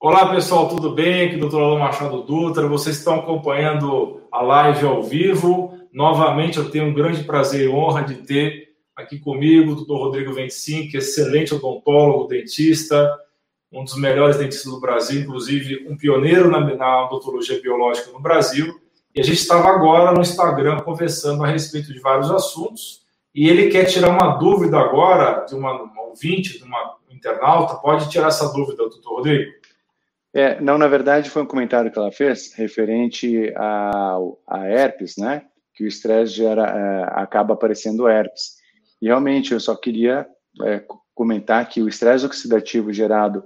Olá pessoal, tudo bem? Aqui é o Dr. Alô Machado Dutra. Vocês estão acompanhando a live ao vivo. Novamente, eu tenho um grande prazer e honra de ter aqui comigo o Dr. Rodrigo Vencin, que é excelente odontólogo, dentista, um dos melhores dentistas do Brasil, inclusive um pioneiro na, na odontologia biológica no Brasil. E a gente estava agora no Instagram conversando a respeito de vários assuntos. E ele quer tirar uma dúvida agora de uma, uma ouvinte, de uma internauta. Pode tirar essa dúvida, doutor Rodrigo? É, não, na verdade, foi um comentário que ela fez referente a, a herpes, né? Que o estresse gera, é, acaba aparecendo herpes. E realmente, eu só queria é, comentar que o estresse oxidativo gerado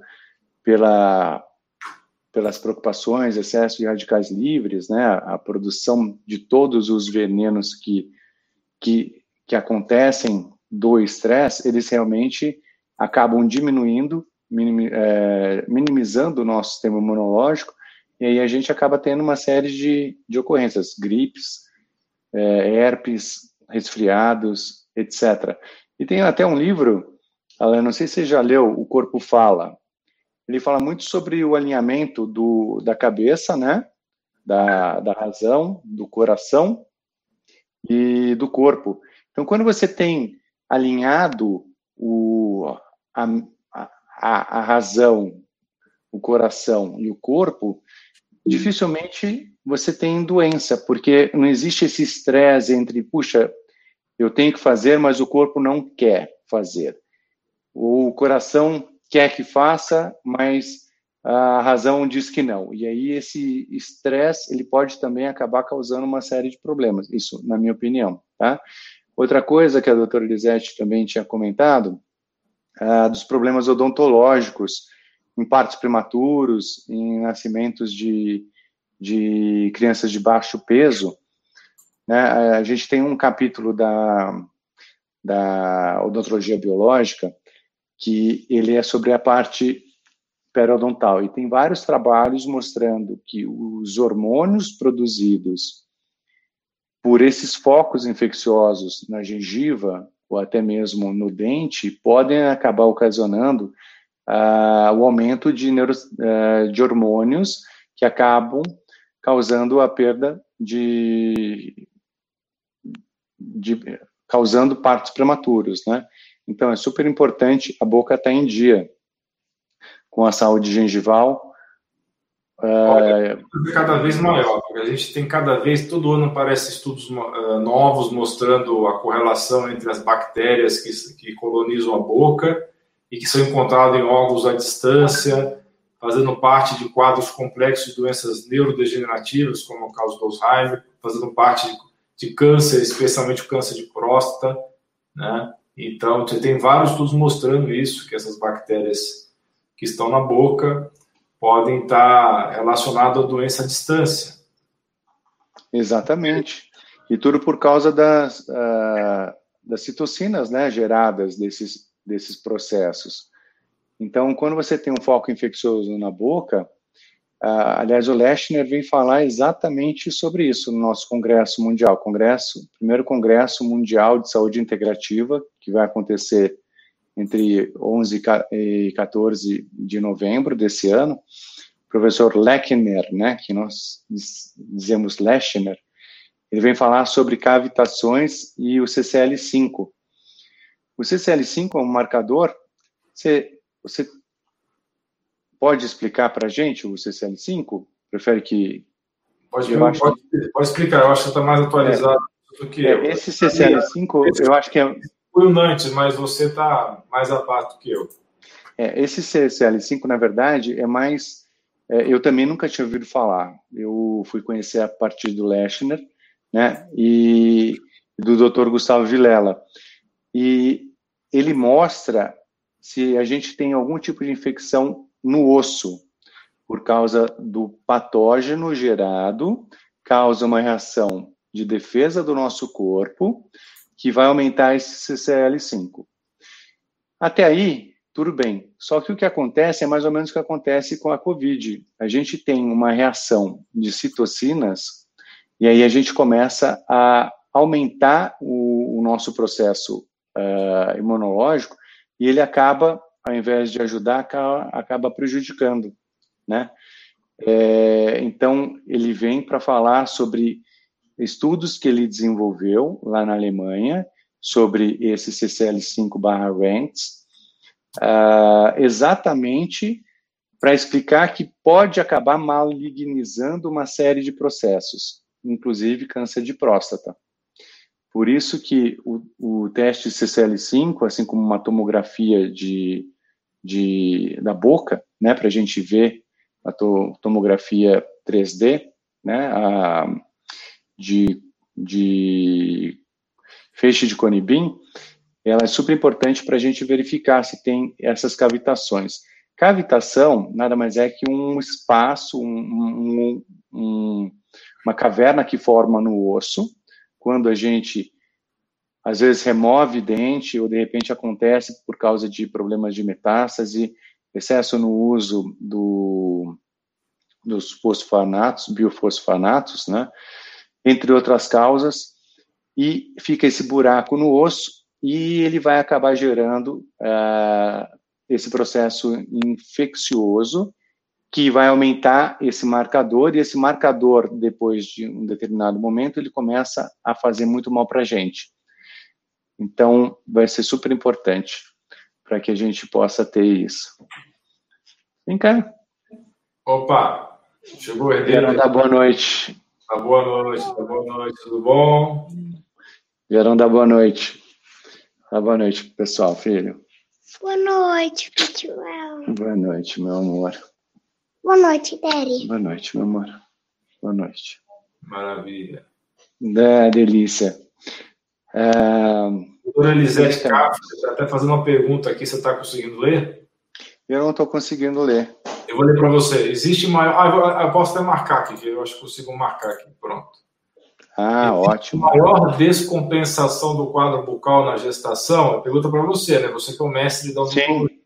pela, pelas preocupações, excesso de radicais livres, né? A, a produção de todos os venenos que, que, que acontecem do estresse, eles realmente acabam diminuindo minimizando o nosso sistema imunológico, e aí a gente acaba tendo uma série de, de ocorrências, gripes, é, herpes, resfriados, etc. E tem até um livro, Alan, não sei se você já leu, O Corpo Fala. Ele fala muito sobre o alinhamento do, da cabeça, né? Da, da razão, do coração e do corpo. Então, quando você tem alinhado o, a, a, a razão, o coração e o corpo, dificilmente você tem doença, porque não existe esse estresse entre, puxa, eu tenho que fazer, mas o corpo não quer fazer. O coração quer que faça, mas a razão diz que não. E aí esse estresse, ele pode também acabar causando uma série de problemas. Isso, na minha opinião, tá? Outra coisa que a doutora Lisete também tinha comentado uh, dos problemas odontológicos em partos prematuros, em nascimentos de, de crianças de baixo peso. Né? A gente tem um capítulo da, da odontologia biológica que ele é sobre a parte periodontal e tem vários trabalhos mostrando que os hormônios produzidos por esses focos infecciosos na gengiva ou até mesmo no dente, podem acabar ocasionando uh, o aumento de, neuro, uh, de hormônios que acabam causando a perda de, de causando partos prematuros, né? Então é super importante a boca estar tá em dia com a saúde gengival, é cada vez maior, a gente tem cada vez, todo ano aparece estudos uh, novos mostrando a correlação entre as bactérias que, que colonizam a boca e que são encontradas em órgãos à distância, fazendo parte de quadros complexos de doenças neurodegenerativas, como o caso do Alzheimer, fazendo parte de, de câncer, especialmente o câncer de próstata, né? Então, você tem vários estudos mostrando isso, que essas bactérias que estão na boca podem estar relacionados à doença à distância. Exatamente. E tudo por causa das, uh, das citocinas né, geradas desses, desses processos. Então, quando você tem um foco infeccioso na boca, uh, aliás, o Lechner vem falar exatamente sobre isso no nosso Congresso Mundial, Congresso, primeiro Congresso Mundial de Saúde Integrativa, que vai acontecer entre 11 e 14 de novembro desse ano, o professor Lechner, né, que nós dizemos Lechner, ele vem falar sobre cavitações e o CCL5. O CCL5 é um marcador, você, você pode explicar para a gente o CCL5? Prefere que... Pode, pode, pode, explicar, eu acho que está mais atualizado é, do que é, eu. Esse CCL5, eu acho que é fui o Nantes, mas você está mais a par do que eu. É, esse CCL5, na verdade, é mais. É, eu também nunca tinha ouvido falar. Eu fui conhecer a partir do Lechner, né? E do Dr. Gustavo Vilela. E ele mostra se a gente tem algum tipo de infecção no osso, por causa do patógeno gerado, causa uma reação de defesa do nosso corpo que vai aumentar esse CCL5. Até aí, tudo bem. Só que o que acontece é mais ou menos o que acontece com a COVID. A gente tem uma reação de citocinas e aí a gente começa a aumentar o, o nosso processo uh, imunológico e ele acaba, ao invés de ajudar, acaba, acaba prejudicando. né? É, então, ele vem para falar sobre estudos que ele desenvolveu lá na Alemanha, sobre esse CCL5/RANTS, uh, exatamente para explicar que pode acabar malignizando uma série de processos, inclusive câncer de próstata. Por isso que o, o teste CCL5, assim como uma tomografia de, de da boca, né, para a gente ver a to, tomografia 3D, né, a, de, de feixe de conibim, ela é super importante para a gente verificar se tem essas cavitações. Cavitação nada mais é que um espaço, um, um, um, uma caverna que forma no osso, quando a gente às vezes remove dente ou de repente acontece por causa de problemas de metástase, excesso no uso do, dos fosfanatos, biofosfanatos, né? Entre outras causas, e fica esse buraco no osso e ele vai acabar gerando uh, esse processo infeccioso que vai aumentar esse marcador, e esse marcador, depois de um determinado momento, ele começa a fazer muito mal para a gente. Então, vai ser super importante para que a gente possa ter isso. Vem cá. Opa, chegou o herdeiro. Quero dar boa noite. Tá boa noite, tá boa noite, tudo bom? Verão da boa noite. Tá boa noite, pessoal, filho. Boa noite, pessoal. Boa noite, meu amor. Boa noite, Daddy. Boa noite, meu amor. Boa noite. Maravilha. É, delícia. É... Doutora Elisete está até fazendo uma pergunta aqui, você está conseguindo ler? Eu não estou conseguindo ler. Eu vou ler para você. Existe maior. Ah, eu posso até marcar aqui, eu acho que consigo marcar aqui. Pronto. Ah, Existe ótimo. Maior descompensação do quadro bucal na gestação? Pergunta para você, né? Você que é o mestre da odontologia.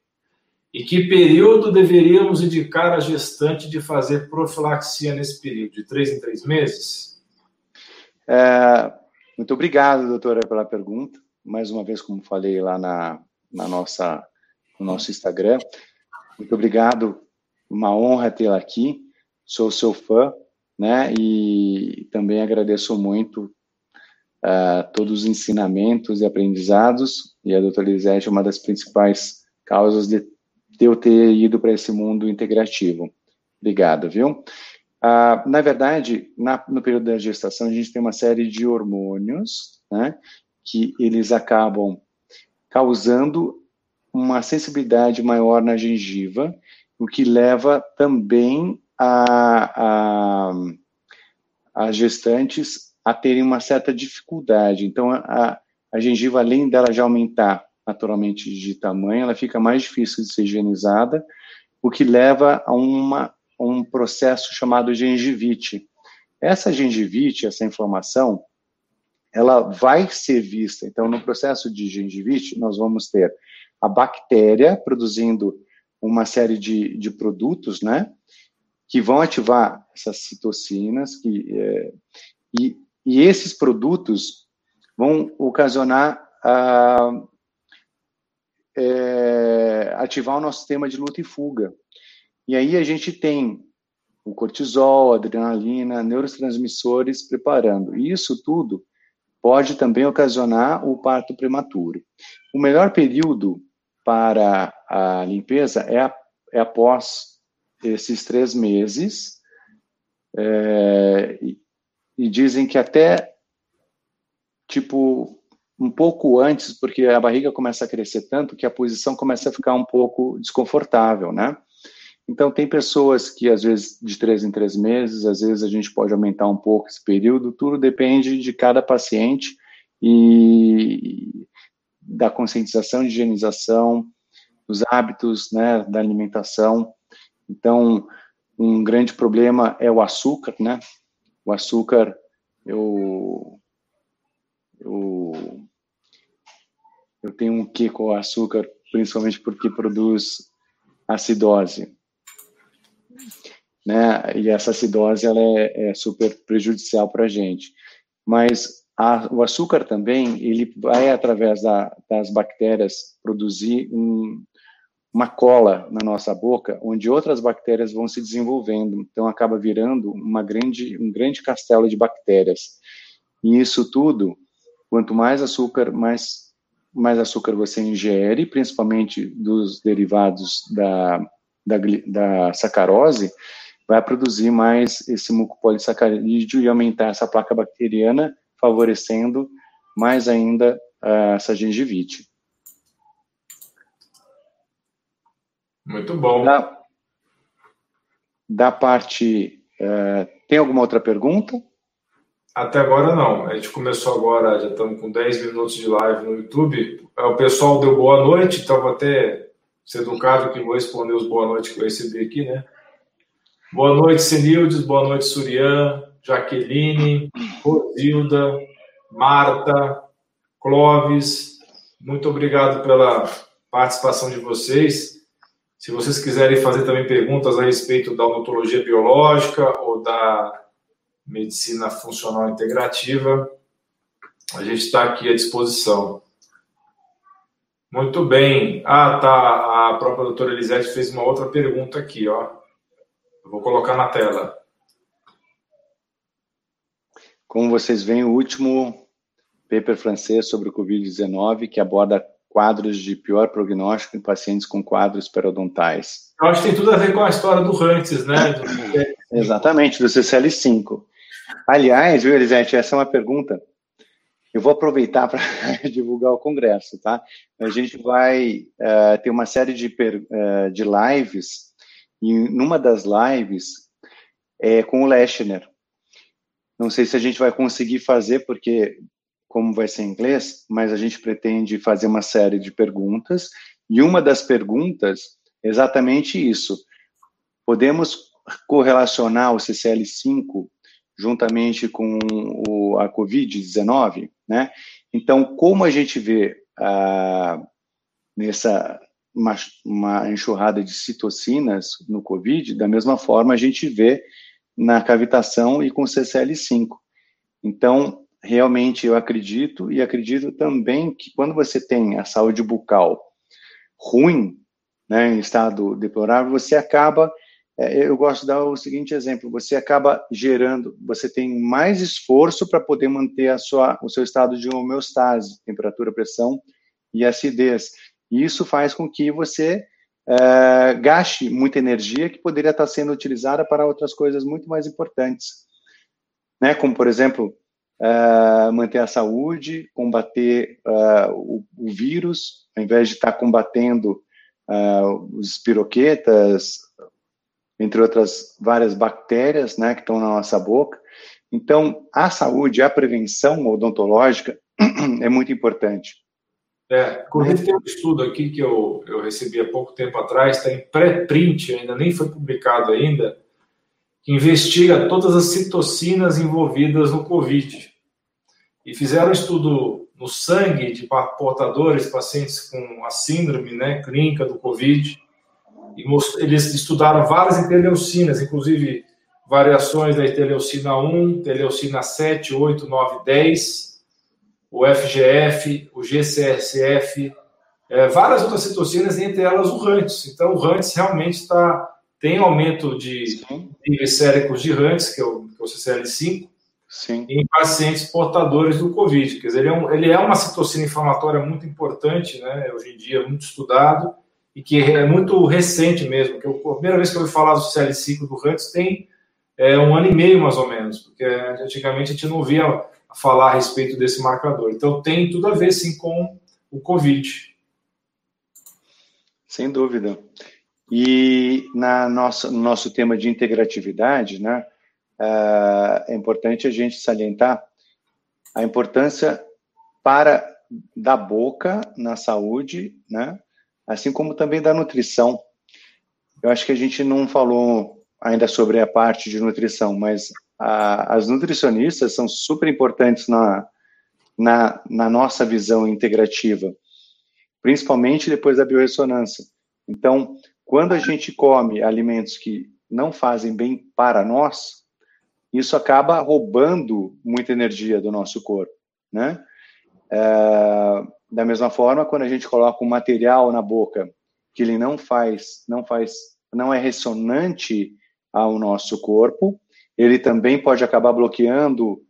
E que período deveríamos indicar a gestante de fazer profilaxia nesse período? De três em três meses? É, muito obrigado, doutora, pela pergunta. Mais uma vez, como falei lá na, na nossa, no nosso Instagram. Muito obrigado. Uma honra tê-la aqui. Sou seu fã né? E também agradeço muito uh, todos os ensinamentos e aprendizados, e a doutora Lisete é uma das principais causas de, de eu ter ido para esse mundo integrativo. Obrigado, viu? Uh, na verdade, na, no período da gestação, a gente tem uma série de hormônios, né? Que eles acabam causando uma sensibilidade maior na gengiva, o que leva também a, a, as gestantes a terem uma certa dificuldade. Então, a, a gengiva, além dela já aumentar naturalmente de tamanho, ela fica mais difícil de ser higienizada, o que leva a uma, um processo chamado gengivite. Essa gengivite, essa inflamação, ela vai ser vista. Então, no processo de gengivite, nós vamos ter a bactéria produzindo uma série de, de produtos, né? que vão ativar essas citocinas, que, é, e, e, esses produtos vão ocasionar a, é, ativar o nosso sistema de luta e fuga. E aí a gente tem o cortisol, adrenalina, neurotransmissores preparando. E isso tudo pode também ocasionar o parto prematuro. O melhor período para a limpeza é, é após esses três meses, é, e, e dizem que até, tipo, um pouco antes, porque a barriga começa a crescer tanto que a posição começa a ficar um pouco desconfortável, né? Então, tem pessoas que, às vezes, de três em três meses, às vezes a gente pode aumentar um pouco esse período, tudo depende de cada paciente e da conscientização de higienização, dos hábitos, né, da alimentação. Então, um grande problema é o açúcar, né? O açúcar, eu, eu, eu tenho um quê com o açúcar, principalmente porque produz acidose, né? E essa acidose, ela é, é super prejudicial para a gente. Mas a, o açúcar também, ele vai, através da, das bactérias, produzir um, uma cola na nossa boca, onde outras bactérias vão se desenvolvendo. Então, acaba virando uma grande, um grande castelo de bactérias. E isso tudo, quanto mais açúcar, mais, mais açúcar você ingere, principalmente dos derivados da, da, da sacarose, vai produzir mais esse mucopolissacarídeo e aumentar essa placa bacteriana, favorecendo mais ainda uh, essa gengivite. Muito bom. Da, da parte. Uh, tem alguma outra pergunta? Até agora não. A gente começou agora, já estamos com 10 minutos de live no YouTube. É, o pessoal deu boa noite, então vou até ser educado que vou responder os boa noite que eu recebi aqui, né? Boa noite, Senildes. Boa noite, Surian, Jaqueline, Rosilda, Marta, Clóvis. Muito obrigado pela participação de vocês. Se vocês quiserem fazer também perguntas a respeito da odontologia biológica ou da medicina funcional integrativa, a gente está aqui à disposição. Muito bem. Ah, tá. A própria doutora Elisete fez uma outra pergunta aqui, ó. Eu vou colocar na tela. Como vocês veem, o último paper francês sobre o Covid-19 que aborda quadros de pior prognóstico em pacientes com quadros periodontais. Eu acho que tem tudo a ver com a história do Rantes, né? Do... Exatamente, do CCL5. Aliás, viu, Elisete, essa é uma pergunta. Eu vou aproveitar para divulgar o congresso, tá? A gente vai uh, ter uma série de, uh, de lives e numa das lives é com o Leshner. Não sei se a gente vai conseguir fazer, porque como vai ser em inglês, mas a gente pretende fazer uma série de perguntas, e uma das perguntas é exatamente isso. Podemos correlacionar o CCL5 juntamente com o, a Covid-19, né? Então, como a gente vê ah, nessa uma, uma enxurrada de citocinas no COVID, da mesma forma a gente vê na cavitação e com CCL5. Então, realmente eu acredito e acredito também que quando você tem a saúde bucal ruim, né, em estado deplorável, você acaba, é, eu gosto de dar o seguinte exemplo, você acaba gerando, você tem mais esforço para poder manter a sua, o seu estado de homeostase, temperatura, pressão e acidez. E isso faz com que você é, gaste muita energia que poderia estar sendo utilizada para outras coisas muito mais importantes. Né? Como, por exemplo, é, manter a saúde, combater é, o, o, vírus, ao invés de estar combatendo os espiroquetas, entre outras várias bactérias né, que estão na nossa boca. Então, a saúde, a prevenção odontológica é muito importante. É, inclusive tem um estudo aqui que eu, eu recebi há pouco tempo atrás, está em pré-print, ainda nem foi publicado ainda, que investiga todas as citocinas envolvidas no Covid. E fizeram um estudo no sangue de portadores, pacientes com a síndrome né, clínica do Covid, e eles estudaram várias interleucinas, inclusive variações da interleucina 1, interleucina 7, 8, 9, 10, o FGF, o GCSF, é, várias outras citocinas, entre elas o RANTS. Então, o RANTS realmente está, tem aumento de níveis séricos de RANTS, que é o, que é o CCL5, Sim. em pacientes portadores do COVID. Quer dizer, ele é, um, ele é uma citocina inflamatória muito importante, né, hoje em dia, muito estudado, e que é muito recente mesmo, que eu, a primeira vez que eu ouvi falar do CCL5 do RANTS tem é, um ano e meio, mais ou menos, porque antigamente a gente não via falar a respeito desse marcador. Então, tem tudo a ver, sim, com o Covid. Sem dúvida. E na nossa, no nosso tema de integratividade, né, é importante a gente salientar a importância para da boca na saúde, né, assim como também da nutrição. Eu acho que a gente não falou ainda sobre a parte de nutrição, mas a, as nutricionistas são super importantes na, na, na nossa visão integrativa, principalmente depois da biorressonância. Então, quando a gente come alimentos que não fazem bem para nós, isso acaba roubando muita energia do nosso corpo, né? É, da mesma forma, quando a gente coloca um material na boca que ele não faz, não faz, não é ressonante ao nosso corpo. Ele também pode acabar bloqueando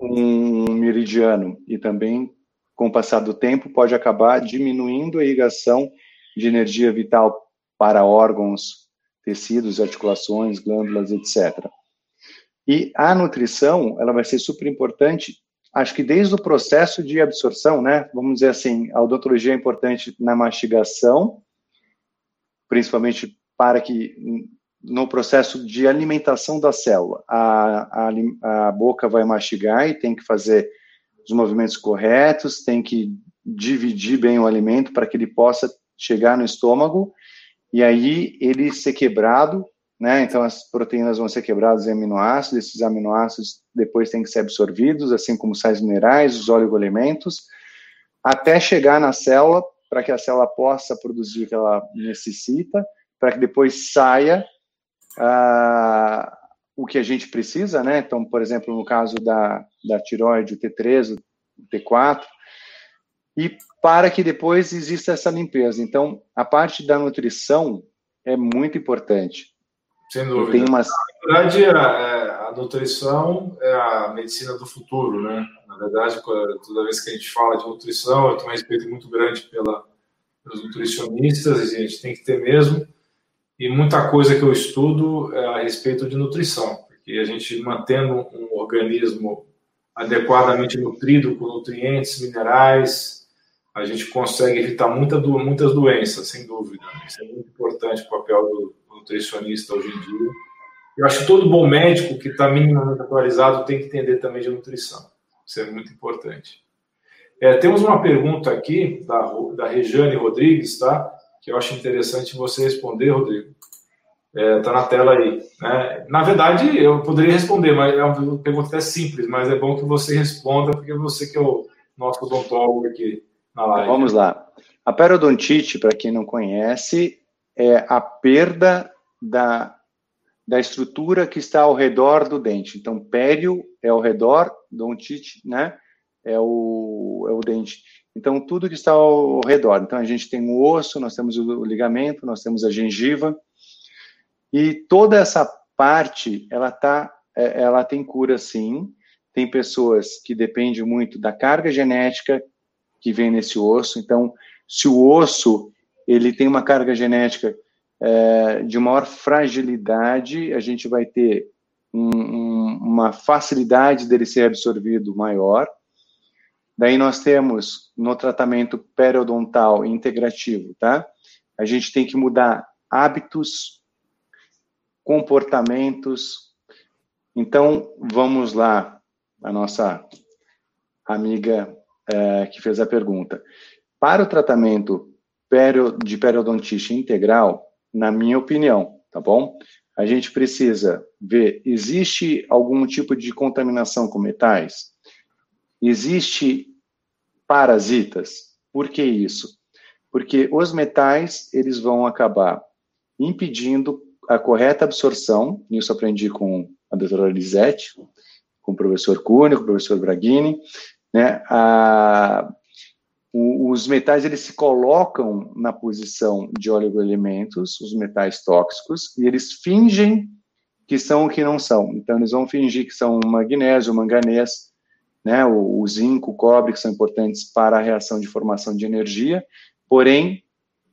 um meridiano e também, com o passar do tempo, pode acabar diminuindo a irrigação de energia vital para órgãos, tecidos, articulações, glândulas, etc. E a nutrição, ela vai ser super importante, acho que desde o processo de absorção, né? Vamos dizer assim, a odontologia é importante na mastigação, principalmente para que no processo de alimentação da célula, a, a, a boca vai mastigar e tem que fazer os movimentos corretos, tem que dividir bem o alimento para que ele possa chegar no estômago e aí ele ser quebrado né? Então as proteínas vão ser quebradas em aminoácidos, esses aminoácidos depois têm que ser absorvidos, assim como sais minerais, os oligoelementos, até chegar na célula para que a célula possa produzir o que ela necessita, para que depois saia ah, o que a gente precisa, né? Então, por exemplo, no caso da, da tiroide, o T3, o T4, e para que depois exista essa limpeza. Então, a parte da nutrição é muito importante. Sem dúvida. Tem uma... Na verdade, a, a, nutrição é a medicina do futuro, né? Na verdade, toda vez que a gente fala de nutrição, eu tenho um respeito muito grande pela, pelos nutricionistas, e a gente tem que ter mesmo. E muita coisa que eu estudo é a respeito de nutrição, porque a gente mantendo um organismo adequadamente nutrido com nutrientes, minerais, a gente consegue evitar muita, muitas doenças, sem dúvida. Isso é muito importante o papel do, nutricionista hoje em dia. Eu acho que todo bom médico que está minimamente atualizado tem que entender também de nutrição. Isso é muito importante. É, temos uma pergunta aqui da, da Rejane Rodrigues, tá? Que eu acho interessante você responder, Rodrigo. Está é, tá na tela aí. Né? Na verdade, eu poderia responder, mas é uma pergunta até simples, mas é bom que você responda, porque você que é o nosso odontólogo aqui na live. Vamos lá. A periodontite, para quem não conhece, é a perda da, da estrutura que está ao redor do dente. Então, pério é ao redor, dontite, né? É o, é o dente. Então, tudo que está ao redor. Então, a gente tem o osso, nós temos o ligamento, nós temos a gengiva. E toda essa parte, ela, tá, é, ela tem cura, sim. Tem pessoas que dependem muito da carga genética que vem nesse osso. Então, se o osso ele tem uma carga genética é, de maior fragilidade, a gente vai ter um, um, uma facilidade dele ser absorvido maior. Daí nós temos no tratamento periodontal integrativo, tá? A gente tem que mudar hábitos, comportamentos. Então, vamos lá, a nossa amiga é, que fez a pergunta. Para o tratamento de periodontite integral, na minha opinião, tá bom? A gente precisa ver, existe algum tipo de contaminação com metais? Existe parasitas? Por que isso? Porque os metais, eles vão acabar impedindo a correta absorção, isso aprendi com a doutora Lisette, com o professor Cunha, com o professor Braghini, né, a, os metais eles se colocam na posição de oligoelementos, os metais tóxicos, e eles fingem que são o que não são. Então, eles vão fingir que são magnésio, manganês, né, o, o zinco, o cobre, que são importantes para a reação de formação de energia, porém,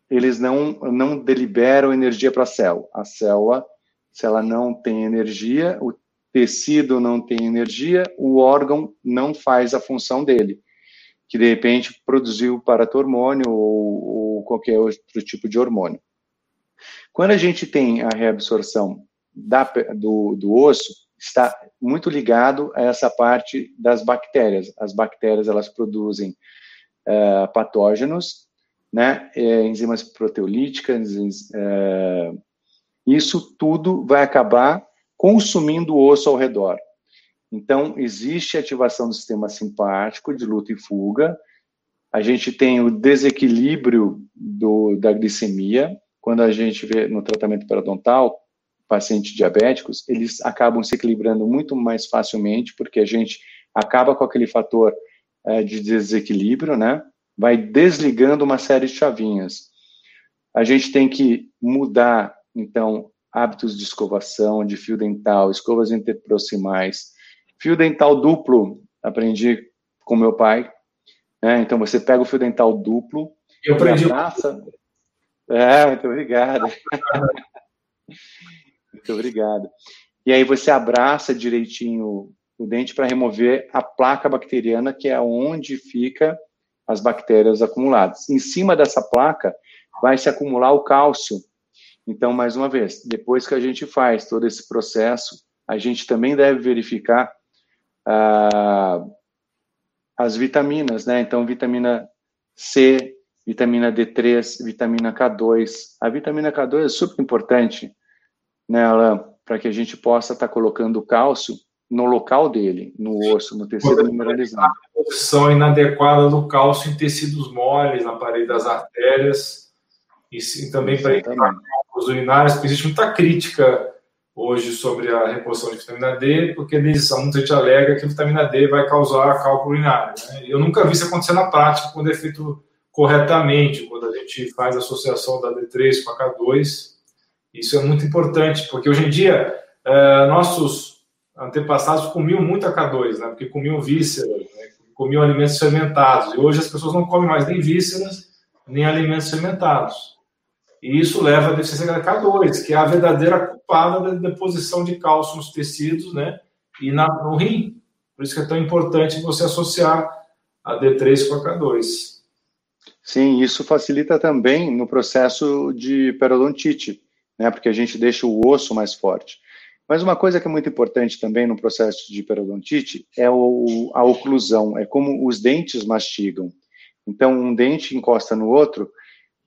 eles não, não deliberam energia para a célula. A célula, se ela não tem energia, o tecido não tem energia, o órgão não faz a função dele que de repente produziu paratormônio ou, ou qualquer outro tipo de hormônio. Quando a gente tem a reabsorção da, do, do osso, está muito ligado a essa parte das bactérias. As bactérias elas produzem uh, patógenos, né, é, enzimas proteolíticas, uh, isso tudo vai acabar consumindo o osso ao redor. Então, existe ativação do sistema simpático de luta e fuga. A gente tem o desequilíbrio do, da glicemia. Quando a gente vê no tratamento periodontal, pacientes diabéticos, eles acabam se equilibrando muito mais facilmente, porque a gente acaba com aquele fator é, de desequilíbrio, né? Vai desligando uma série de chavinhas. a gente tem que mudar, então, hábitos de escovação, de fio dental, escovas interproximais. Fio dental duplo, aprendi com meu pai. Né? Então, você pega o fio dental duplo, eu aprendi. Abraça... É, muito obrigado. muito obrigado. E aí você abraça direitinho o dente para remover a placa bacteriana, que é onde fica as bactérias acumuladas. Em cima dessa placa vai se acumular o cálcio. Então, mais uma vez, depois que a gente faz todo esse processo, a gente também deve verificar ah, as vitaminas, né? Então, vitamina C, vitamina D3, vitamina K2. A vitamina K2 é super importante, né, para que a gente possa estar tá colocando cálcio no local dele, no osso, no tecido mineralizado. A posição inadequada do cálcio em tecidos moles, na parede das artérias, e, e também para os urinários, porque existe muita crítica hoje sobre a reposição de vitamina D, porque eles, muita gente alega que a vitamina D vai causar cálculo urinário. Né? Eu nunca vi isso acontecer na prática quando é feito corretamente, quando a gente faz a associação da D3 com a K2. Isso é muito importante, porque hoje em dia é, nossos antepassados comiam muito a K2, né? porque comiam vísceras, né? comiam alimentos fermentados. E hoje as pessoas não comem mais nem vísceras, nem alimentos fermentados. E isso leva a deficiência da K2, que é a verdadeira culpada da deposição de cálcio nos tecidos né? e na, no rim. Por isso que é tão importante você associar a D3 com a K2. Sim, isso facilita também no processo de periodontite, né, porque a gente deixa o osso mais forte. Mas uma coisa que é muito importante também no processo de periodontite é o, a oclusão, é como os dentes mastigam. Então, um dente encosta no outro,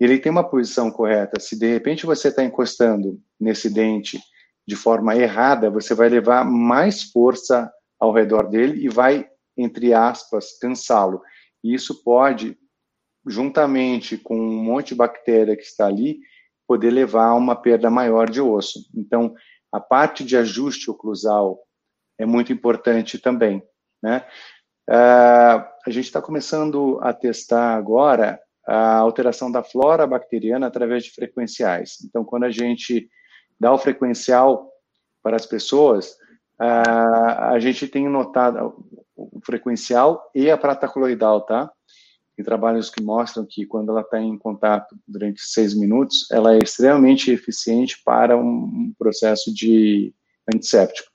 ele tem uma posição correta. Se de repente você está encostando nesse dente de forma errada, você vai levar mais força ao redor dele e vai, entre aspas, cansá-lo. E isso pode juntamente com um monte de bactéria que está ali, poder levar a uma perda maior de osso. Então, a parte de ajuste oclusal é muito importante também, né? Uh, a gente está começando a testar agora a alteração da flora bacteriana através de frequenciais. Então, quando a gente dá o frequencial para as pessoas, uh, a gente tem notado o frequencial e a prata coloidal, tá? Tem trabalhos que mostram que quando ela está em contato durante seis minutos, ela é extremamente eficiente para um processo de antisséptico.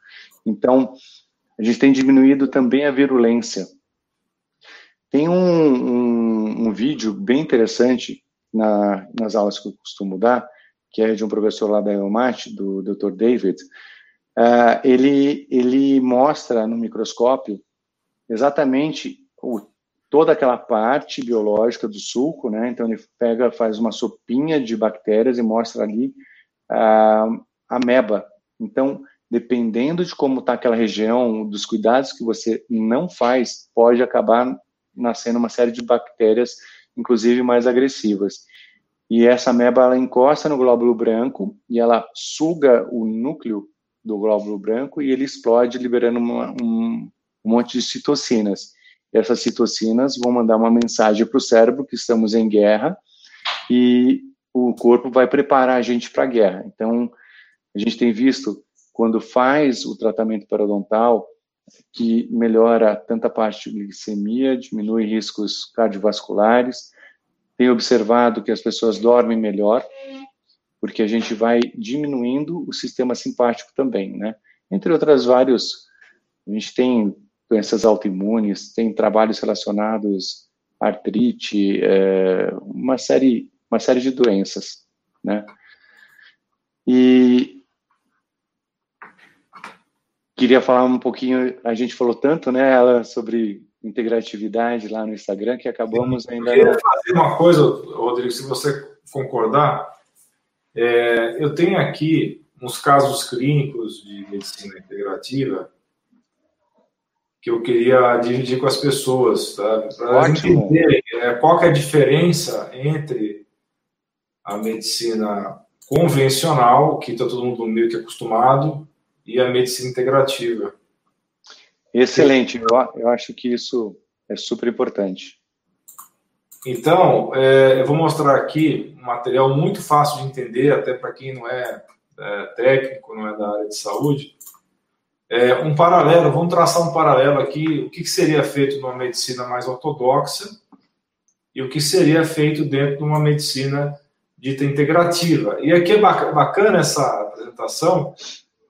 Então, a gente tem diminuído também a virulência. Tem um, um, um vídeo bem interessante na, nas aulas que eu costumo dar, que é de um professor lá da EUMAT, do Dr. David. Uh, ele, ele mostra no microscópio exatamente o toda aquela parte biológica do suco, né? Então ele pega, faz uma sopinha de bactérias e mostra ali a ameba. Então, dependendo de como está aquela região, dos cuidados que você não faz, pode acabar nascendo uma série de bactérias, inclusive mais agressivas. E essa ameba ela encosta no glóbulo branco e ela suga o núcleo do glóbulo branco e ele explode, liberando uma, um, um monte de citocinas essas citocinas vão mandar uma mensagem para o cérebro que estamos em guerra e o corpo vai preparar a gente para a guerra. Então, a gente tem visto, quando faz o tratamento periodontal, que melhora tanta parte de glicemia, diminui riscos cardiovasculares, tem observado que as pessoas dormem melhor, porque a gente vai diminuindo o sistema simpático também, né? Entre outras vários, a gente tem doenças autoimunes, tem trabalhos relacionados à artrite, é, uma série, uma série de doenças, né? E queria falar um pouquinho, a gente falou tanto, né, ela sobre integratividade lá no Instagram que acabamos ainda. Eu queria fazer uma coisa, Rodrigo, se você concordar, é, eu tenho aqui uns casos clínicos de medicina integrativa que eu queria dividir com as pessoas, tá? para entender é, qual é a diferença entre a medicina convencional, que está todo mundo meio que acostumado, e a medicina integrativa. Excelente, eu, eu acho que isso é super importante. Então, é, eu vou mostrar aqui um material muito fácil de entender, até para quem não é, é, técnico, não é da área de saúde. É, um paralelo, vamos traçar um paralelo aqui, o que, que seria feito numa medicina mais ortodoxa e o que seria feito dentro de uma medicina dita integrativa. E aqui é bacana essa apresentação,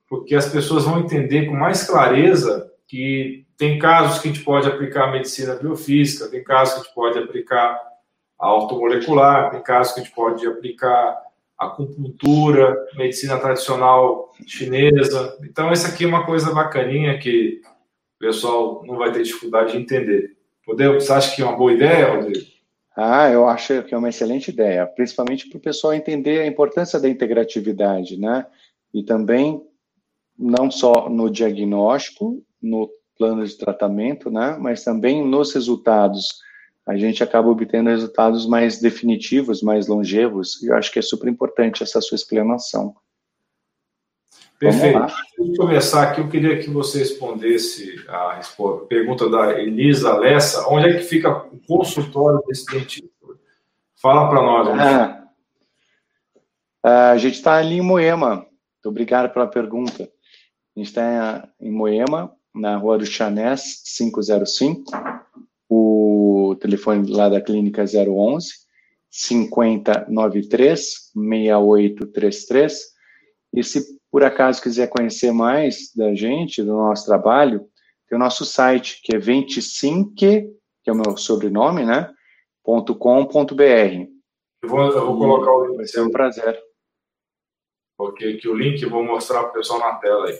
porque as pessoas vão entender com mais clareza que tem casos que a gente pode aplicar a medicina biofísica, tem casos que a gente pode aplicar a automolecular, tem casos que a gente pode aplicar acupuntura, medicina tradicional chinesa. Então, essa aqui é uma coisa bacaninha que o pessoal não vai ter dificuldade de entender. Podemos, você acha que é uma boa ideia, Rodrigo? Ah, eu acho que é uma excelente ideia, principalmente para o pessoal entender a importância da integratividade, né? E também não só no diagnóstico, no plano de tratamento, né? Mas também nos resultados. A gente acaba obtendo resultados mais definitivos, mais longevos. E eu acho que é super importante essa sua explanação. Perfeito. Antes de começar aqui, eu queria que você respondesse a pergunta da Elisa Lessa. Onde é que fica o consultório desse dentista? Fala para nós. Ah, ah, a gente está ali em Moema. Muito obrigado pela pergunta. A gente está em Moema, na Rua do Chanés, 505. O telefone lá da clínica é 011 5093 6833. E se por acaso quiser conhecer mais da gente, do nosso trabalho, tem o nosso site, que é 25, que é o meu sobrenome, né? .com.br. Eu vou, eu vou colocar o link. Vai ser um prazer. Ok, aqui o link eu vou mostrar para o pessoal na tela aí.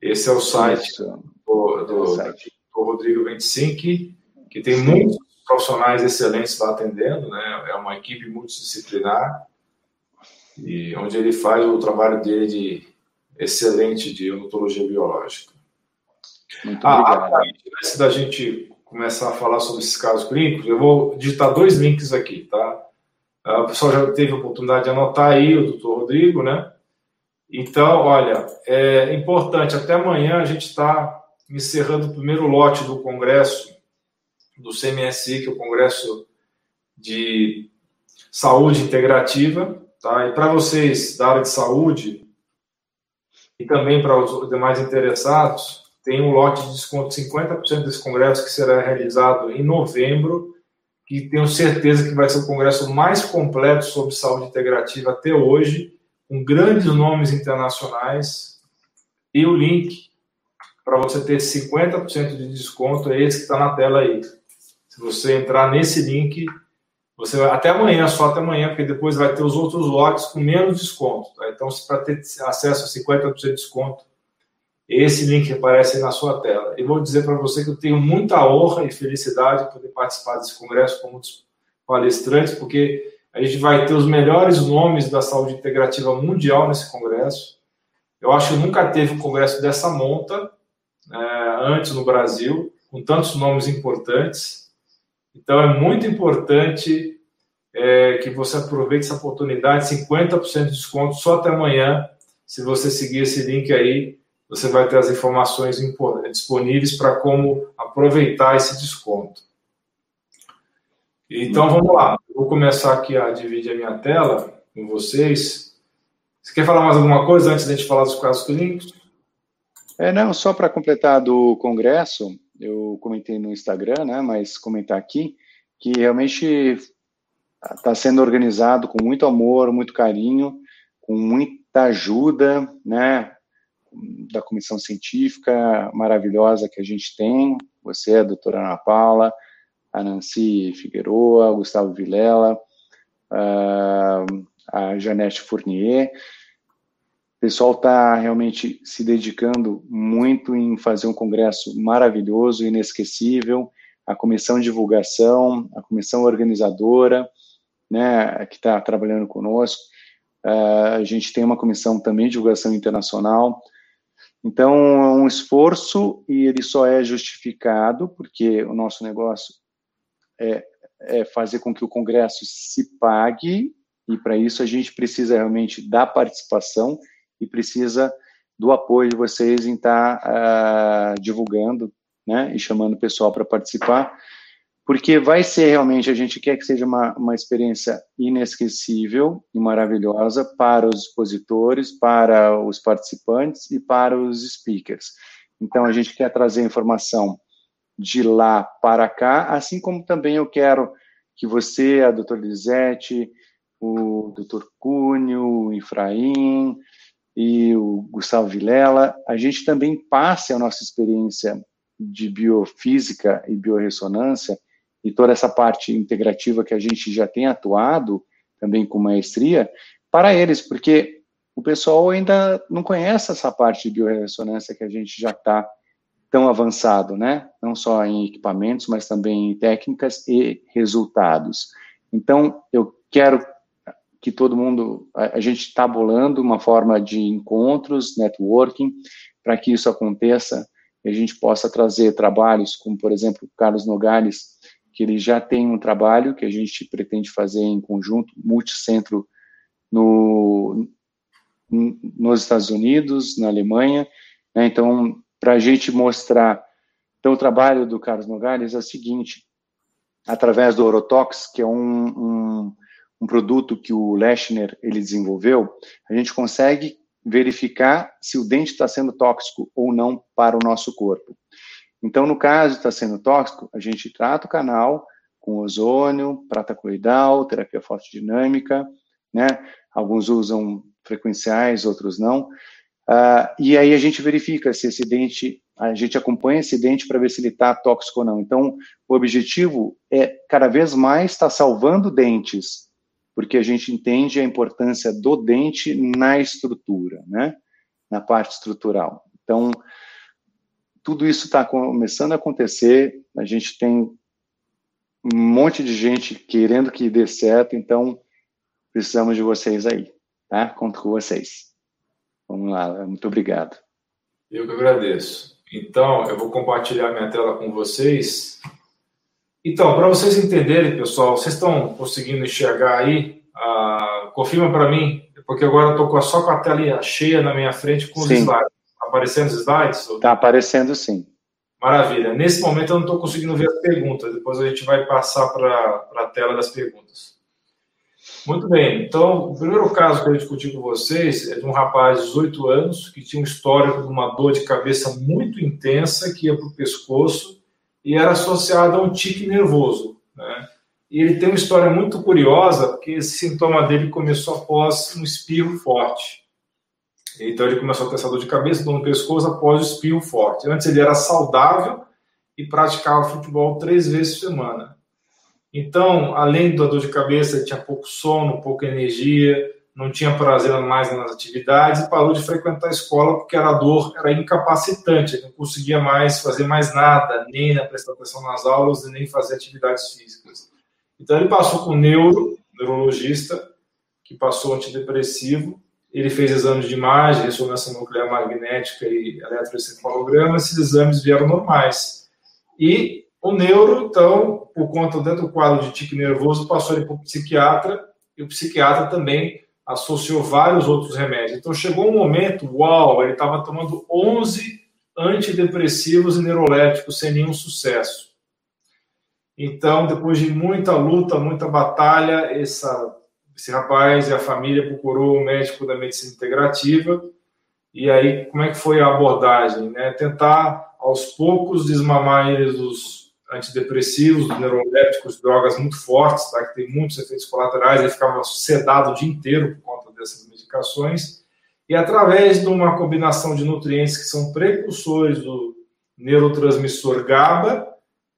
Esse é o site Isso. do, do, é o site. do Rodrigo 25, que tem muitos profissionais excelentes lá atendendo, né? É uma equipe multidisciplinar e onde ele faz o trabalho dele de excelente de odontologia biológica. Muito ah, obrigado. antes da gente começar a falar sobre esses casos clínicos, eu vou digitar dois links aqui, tá? Ah, o pessoal já teve a oportunidade de anotar aí, o doutor Rodrigo, né? Então, olha, é importante, até amanhã a gente está encerrando o primeiro lote do congresso do CMSI, que é o Congresso de Saúde Integrativa, Tá? E para vocês da área de saúde e também para os demais interessados, tem um lote de desconto de 50% desse congresso que será realizado em novembro, que tenho certeza que vai ser o congresso mais completo sobre saúde integrativa até hoje, com grandes nomes internacionais. E o link para você ter 50% de desconto é esse que está na tela aí. Se você entrar nesse link, você vai, até amanhã, só até amanhã, porque depois vai ter os outros lotes com menos desconto. Tá? Então, para ter acesso a 50% de desconto, esse link aparece aí na sua tela. E vou dizer para você que eu tenho muita honra e felicidade de poder participar desse congresso como um dos palestrantes, porque a gente vai ter os melhores nomes da saúde integrativa mundial nesse congresso. Eu acho que nunca teve um congresso dessa monta é, antes no Brasil, com tantos nomes importantes. Então, é muito importante é, que você aproveite essa oportunidade, 50% de desconto só até amanhã. Se você seguir esse link aí, você vai ter as informações disponíveis para como aproveitar esse desconto. Então, vamos lá. vou começar aqui a dividir a minha tela com vocês. Você quer falar mais alguma coisa antes de a gente falar dos casos clínicos? É, não, só para completar do congresso, eu comentei no Instagram, né, mas comentar aqui, que realmente está sendo organizado com muito amor, muito carinho, com muita ajuda, né, da comissão científica maravilhosa que a gente tem, você, a doutora Ana Paula, a Nancy Figueroa, Gustavo Vilela, a Janete Fournier, pessoal está realmente se dedicando muito em fazer um congresso maravilhoso, inesquecível. A comissão de divulgação, a comissão organizadora, né, que está trabalhando conosco. Uh, a gente tem uma comissão também de divulgação internacional. Então, é um esforço e ele só é justificado porque o nosso negócio é, é fazer com que o congresso se pague e para isso a gente precisa realmente da participação e precisa do apoio de vocês em estar tá, uh, divulgando, né, e chamando o pessoal para participar. porque vai ser realmente, a gente quer que seja uma, uma experiência inesquecível e maravilhosa para os expositores, para os participantes e para os speakers. Então, a gente quer trazer informação de lá para cá, assim como também eu quero que você, a doutora Lisete, o doutor Cunho, o Efraim e o Gustavo Vilela, a gente também passe a nossa experiência de biofísica e biorressonância e toda essa parte integrativa que a gente já tem atuado também com maestria para eles, porque o pessoal ainda não conhece essa parte de biorressonância que a gente já está tão avançado, né? Não só em equipamentos, mas também em técnicas e resultados. Então, eu quero que todo mundo, a, a gente está bolando uma forma de encontros, networking, para que isso aconteça e a gente possa trazer trabalhos como, por exemplo, o Carlos Nogales, que ele já tem um trabalho que a gente pretende fazer em conjunto, multicentro no, nos Estados Unidos, na Alemanha. Né? Então, para a gente mostrar. Então, o trabalho do Carlos Nogales é o seguinte: através do Orotox, que é um, um, um produto que o Lechner ele desenvolveu, a gente consegue verificar se o dente está sendo tóxico ou não para o nosso corpo. Então, no caso de estar tá sendo tóxico, a gente trata o canal com ozônio, prata coloidal, terapia fotodinâmica, né? Alguns usam frequenciais, outros não. Uh, e aí a gente verifica se esse dente, a gente acompanha esse dente para ver se ele está tóxico ou não. Então, o objetivo é cada vez mais estar tá salvando dentes, porque a gente entende a importância do dente na estrutura, né? Na parte estrutural. Então, tudo isso está começando a acontecer, a gente tem um monte de gente querendo que dê certo, então precisamos de vocês aí, tá? Conto com vocês. Vamos lá, muito obrigado. Eu que agradeço. Então, eu vou compartilhar minha tela com vocês. Então, para vocês entenderem, pessoal, vocês estão conseguindo enxergar aí? Ah, confirma para mim, porque agora eu estou só com a tela cheia na minha frente com os Sim. slides aparecendo os slides? Está aparecendo sim. Maravilha. Nesse momento eu não estou conseguindo ver as perguntas. Depois a gente vai passar para a tela das perguntas. Muito bem. Então, o primeiro caso que eu discuti com vocês é de um rapaz de 18 anos que tinha um histórico de uma dor de cabeça muito intensa que ia para o pescoço e era associado a um tique nervoso. Né? E ele tem uma história muito curiosa, porque esse sintoma dele começou após um espirro forte. Então ele começou a ter essa dor de cabeça, dor no pescoço após o espirro forte. Antes ele era saudável e praticava futebol três vezes por semana. Então, além da dor de cabeça, ele tinha pouco sono, pouca energia, não tinha prazer mais nas atividades e parou de frequentar a escola porque a dor era incapacitante, não conseguia mais fazer mais nada, nem prestar atenção nas aulas, nem fazer atividades físicas. Então ele passou com o neuro, neurologista, que passou antidepressivo, ele fez exames de imagem, ressonância nuclear magnética e eletroencefalograma, esses exames vieram normais. E o neuro, então, por conta do quadro de tique nervoso, passou ele para o psiquiatra, e o psiquiatra também associou vários outros remédios. Então chegou um momento, uau, ele estava tomando 11 antidepressivos e neuroléticos sem nenhum sucesso. Então, depois de muita luta, muita batalha, essa esse rapaz e a família procurou o médico da medicina integrativa. E aí, como é que foi a abordagem? Né? Tentar, aos poucos, desmamar eles dos antidepressivos, neurolépticos, drogas muito fortes, tá? que tem muitos efeitos colaterais. Ele ficava sedado o dia inteiro por conta dessas medicações. E através de uma combinação de nutrientes que são precursores do neurotransmissor GABA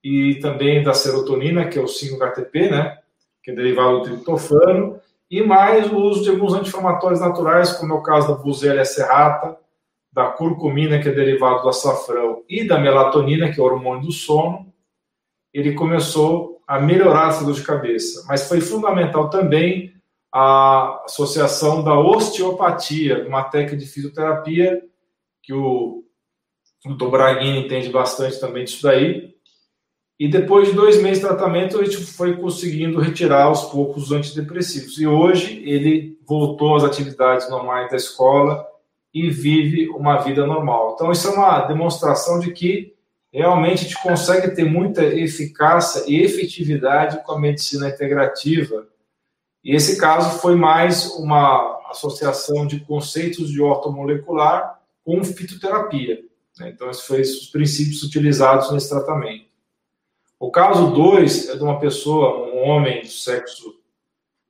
e também da serotonina, que é o 5-HTP, né? que é derivado do triptofano, e mais o uso de alguns anti-inflamatórios naturais, como é o caso da Buzelia serrata, da curcumina, que é derivado do açafrão, e da melatonina, que é o hormônio do sono, ele começou a melhorar essa dor de cabeça. Mas foi fundamental também a associação da osteopatia, uma técnica de fisioterapia que o, o Braghini entende bastante também disso daí, e depois de dois meses de tratamento, a gente foi conseguindo retirar aos poucos os antidepressivos. E hoje ele voltou às atividades normais da escola e vive uma vida normal. Então, isso é uma demonstração de que realmente a gente consegue ter muita eficácia e efetividade com a medicina integrativa. E esse caso foi mais uma associação de conceitos de ortomolecular com fitoterapia. Né? Então, esses foram os princípios utilizados nesse tratamento. O caso 2 é de uma pessoa, um homem do sexo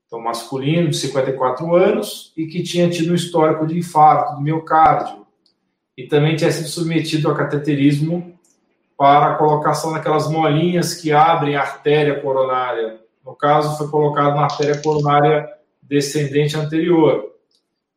então, masculino, de 54 anos, e que tinha tido um histórico de infarto do miocárdio, e também tinha sido submetido a cateterismo para a colocação daquelas molinhas que abrem a artéria coronária. No caso, foi colocado na artéria coronária descendente anterior.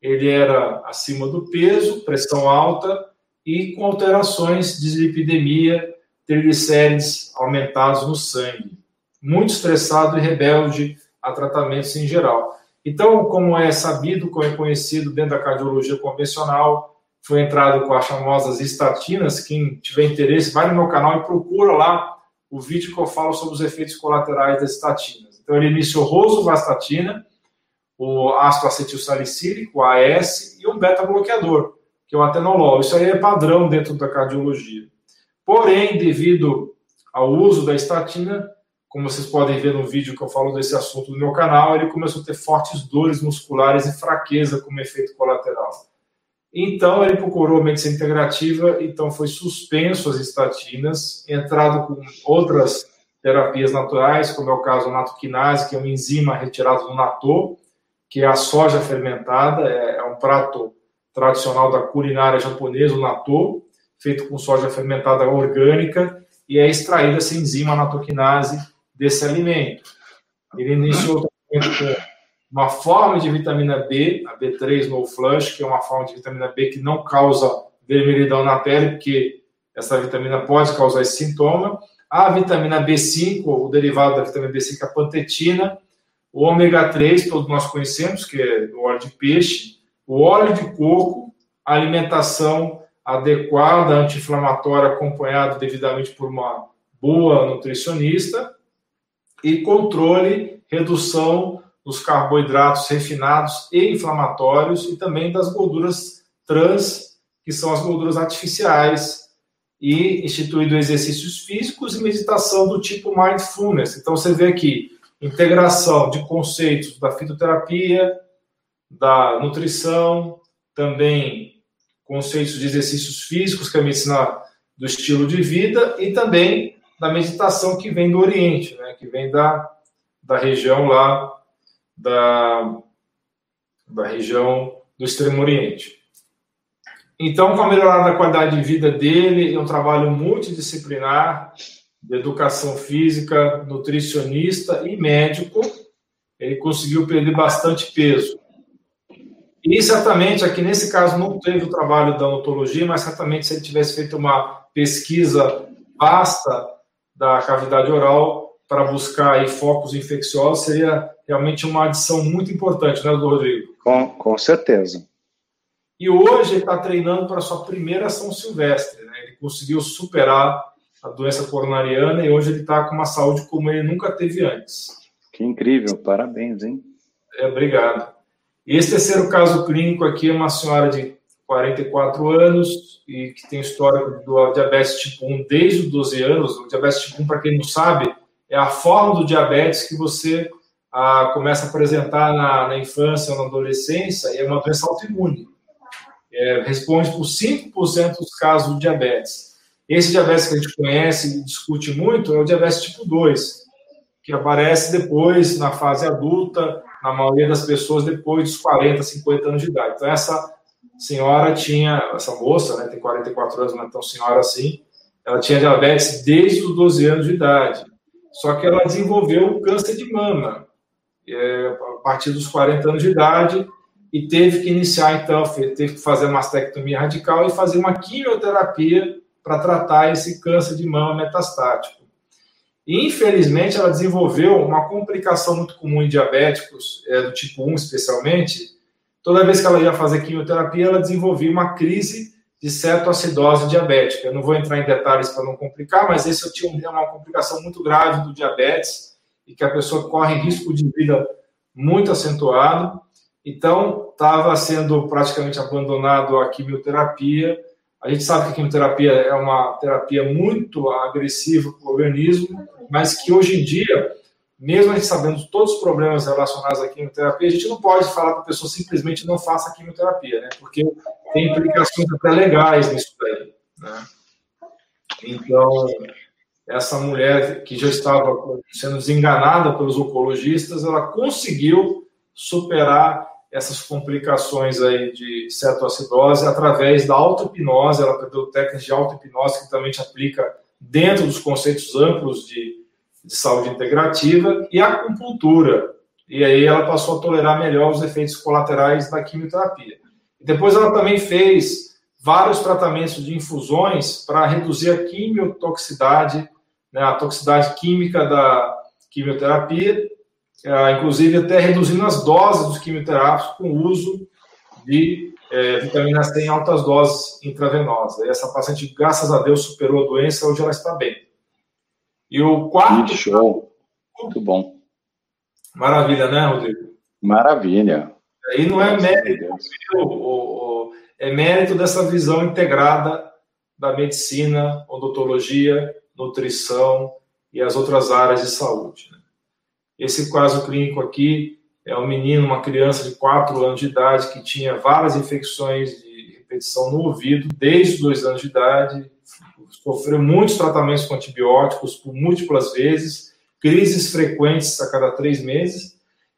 Ele era acima do peso, pressão alta e com alterações de dislipidemia, triglicérides aumentados no sangue. Muito estressado e rebelde a tratamentos em geral. Então, como é sabido, como é conhecido dentro da cardiologia convencional, foi entrado com as famosas estatinas. Quem tiver interesse, vai no meu canal e procura lá o vídeo que eu falo sobre os efeitos colaterais das estatinas. Então, ele iniciou rosuvastatina, o ácido acetil salicílico, AS, e um beta-bloqueador, que é o atenolol. Isso aí é padrão dentro da cardiologia. Porém, devido ao uso da estatina, como vocês podem ver no vídeo que eu falo desse assunto no meu canal, ele começou a ter fortes dores musculares e fraqueza como efeito colateral. Então, ele procurou medicina integrativa, então foi suspenso as estatinas, entrado com outras terapias naturais, como é o caso da natoquinase, que é uma enzima retirada do natô, que é a soja fermentada, é, é um prato tradicional da culinária japonesa, o natô, feito com soja fermentada orgânica, e é extraída essa enzima natoquinase desse alimento. Ele iniciou o tratamento uma forma de vitamina B, a B3 no flush, que é uma forma de vitamina B que não causa vermelhidão na pele, porque essa vitamina pode causar esse sintoma. A vitamina B5, o derivado da vitamina B5, a pantetina. O ômega 3, todos nós conhecemos, que é o óleo de peixe. O óleo de coco, a alimentação adequada, anti-inflamatória, acompanhado devidamente por uma boa nutricionista e controle, redução dos carboidratos refinados e inflamatórios e também das gorduras trans, que são as gorduras artificiais, e instituído exercícios físicos e meditação do tipo mindfulness. Então você vê aqui integração de conceitos da fitoterapia, da nutrição, também conceitos de exercícios físicos, que é a medicina do estilo de vida, e também da meditação que vem do Oriente, né, que vem da, da região lá, da, da região do Extremo Oriente. Então, com a melhorada da qualidade de vida dele, é um trabalho multidisciplinar de educação física, nutricionista e médico, ele conseguiu perder bastante peso. E certamente, aqui nesse caso, não teve o trabalho da odontologia, mas certamente se ele tivesse feito uma pesquisa vasta da cavidade oral para buscar aí focos infecciosos seria realmente uma adição muito importante, né, do Rodrigo? Com, com certeza. E hoje ele está treinando para sua primeira ação silvestre. Né? Ele conseguiu superar a doença coronariana e hoje ele está com uma saúde como ele nunca teve antes. Que incrível, parabéns, hein? É, obrigado. E esse terceiro caso clínico aqui é uma senhora de 44 anos e que tem histórico do diabetes tipo 1 desde os 12 anos. O diabetes tipo 1, para quem não sabe, é a forma do diabetes que você ah, começa a apresentar na, na, infância ou na adolescência e é uma doença autoimune. É, responde por 5% dos casos do diabetes. Esse diabetes que a gente conhece e discute muito é o diabetes tipo 2, que aparece depois, na fase adulta, na maioria das pessoas, depois dos 40, 50 anos de idade. Então, essa senhora tinha, essa moça, né, tem 44 anos, não é tão senhora assim, ela tinha diabetes desde os 12 anos de idade. Só que ela desenvolveu câncer de mama é, a partir dos 40 anos de idade e teve que iniciar, então, teve que fazer mastectomia radical e fazer uma quimioterapia para tratar esse câncer de mama metastático. E, infelizmente, ela desenvolveu uma complicação muito comum em diabéticos, é, do tipo 1 especialmente, toda vez que ela ia fazer quimioterapia, ela desenvolvia uma crise de cetoacidose diabética. Eu não vou entrar em detalhes para não complicar, mas esse eu tinha uma complicação muito grave do diabetes e que a pessoa corre risco de vida muito acentuado. Então, estava sendo praticamente abandonado a quimioterapia. A gente sabe que a quimioterapia é uma terapia muito agressiva para o organismo, mas que hoje em dia, mesmo a gente sabendo todos os problemas relacionados à quimioterapia, a gente não pode falar para a pessoa simplesmente não faça quimioterapia, né? Porque tem implicações até legais nisso daí, né? Então, essa mulher que já estava sendo desenganada pelos oncologistas, ela conseguiu superar essas complicações aí de cetoacidose através da auto-hipnose, ela aprendeu técnicas de auto-hipnose que também te aplica dentro dos conceitos amplos de, de saúde integrativa e acupuntura. E aí ela passou a tolerar melhor os efeitos colaterais da quimioterapia. Depois ela também fez vários tratamentos de infusões para reduzir a quimiotoxicidade, né, a toxicidade química da quimioterapia, é, inclusive até reduzindo as doses dos quimioterápicos com o uso de é, vitamina C em altas doses intravenosas. E essa paciente, graças a Deus, superou a doença, hoje ela está bem. E o quarto. Que show! Muito bom. Maravilha, né, Rodrigo? Maravilha. Aí não é mérito, é mérito dessa visão integrada da medicina, odontologia, nutrição e as outras áreas de saúde. Né? Esse caso clínico aqui é um menino, uma criança de 4 anos de idade que tinha várias infecções de repetição no ouvido desde os 2 anos de idade, sofreu muitos tratamentos com antibióticos por múltiplas vezes, crises frequentes a cada três meses,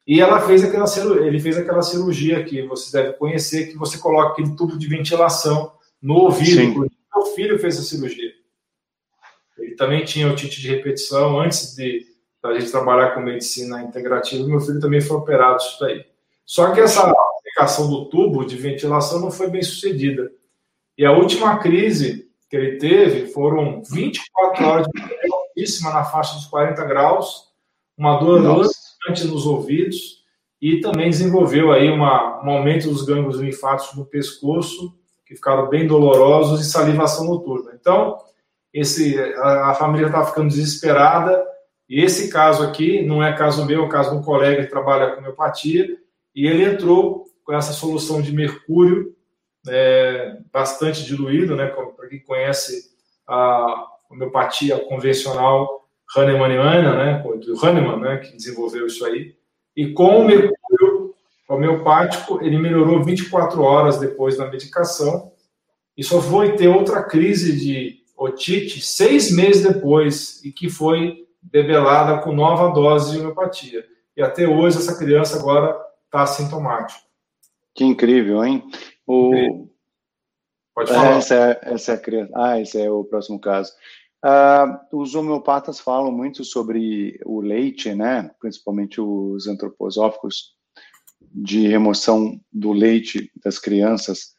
e ela fez aquela ele fez aquela cirurgia que você deve conhecer, que você coloca aquele tubo de ventilação no ouvido. Meu filho fez essa cirurgia. Ele também tinha otite de repetição antes de a gente trabalhar com medicina integrativa. Meu filho também foi operado isso daí. Só que essa aplicação do tubo de ventilação não foi bem sucedida. E a última crise que ele teve foram 24 horas de altíssima na faixa dos 40 graus, uma dor bastante nos ouvidos e também desenvolveu aí uma, um aumento dos gânglios linfáticos no pescoço, que ficaram bem dolorosos, e salivação noturna. Então, esse, a, a família estava ficando desesperada, e esse caso aqui não é caso meu, é caso de um colega que trabalha com homeopatia, e ele entrou com essa solução de mercúrio, é, bastante diluído, né, para quem conhece a homeopatia convencional, Hahnemanniana, né, do Hahnemann, né, que desenvolveu isso aí, e com o mercúrio homeopático, ele melhorou 24 horas depois da medicação, e só foi ter outra crise de otite seis meses depois, e que foi debelada com nova dose de homeopatia. E até hoje essa criança agora está assintomática. Que incrível, hein? O... Pode falar. Essa é, essa é a criança. Ah, esse é o próximo caso. Uh, os homeopatas falam muito sobre o leite, né? principalmente os antroposóficos, de remoção do leite das crianças.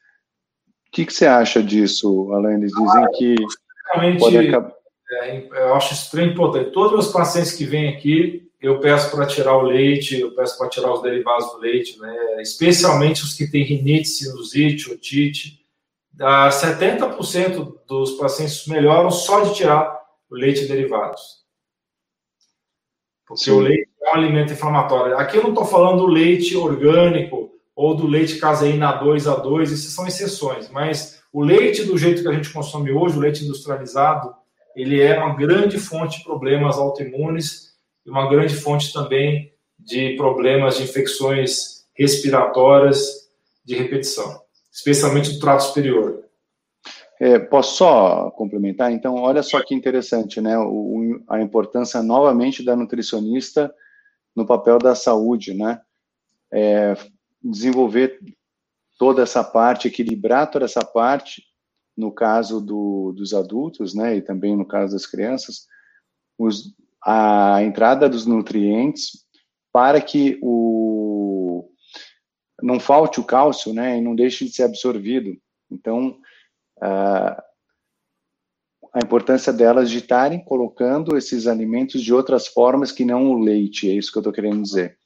O que, que você acha disso, Alain? Eles dizem que pode acabar... É, eu acho bem importante. Todos os pacientes que vêm aqui, eu peço para tirar o leite, eu peço para tirar os derivados do leite, né? especialmente os que têm rinite, sinusite, otite 70% dos pacientes melhoram só de tirar o leite e derivados. Porque Sim. o leite é um alimento inflamatório. Aqui eu não estou falando do leite orgânico ou do leite caseína 2A2, essas são exceções, mas o leite do jeito que a gente consome hoje, o leite industrializado, ele é uma grande fonte de problemas autoimunes e uma grande fonte também de problemas de infecções respiratórias de repetição especialmente do trato superior. É, posso só complementar? Então, olha só que interessante, né? O, a importância novamente da nutricionista no papel da saúde, né? É, desenvolver toda essa parte, equilibrar toda essa parte, no caso do, dos adultos, né? E também no caso das crianças, os, a entrada dos nutrientes para que o, não falte o cálcio, né, e não deixe de ser absorvido. Então, a, a importância delas de estarem colocando esses alimentos de outras formas que não o leite, é isso que eu estou querendo dizer.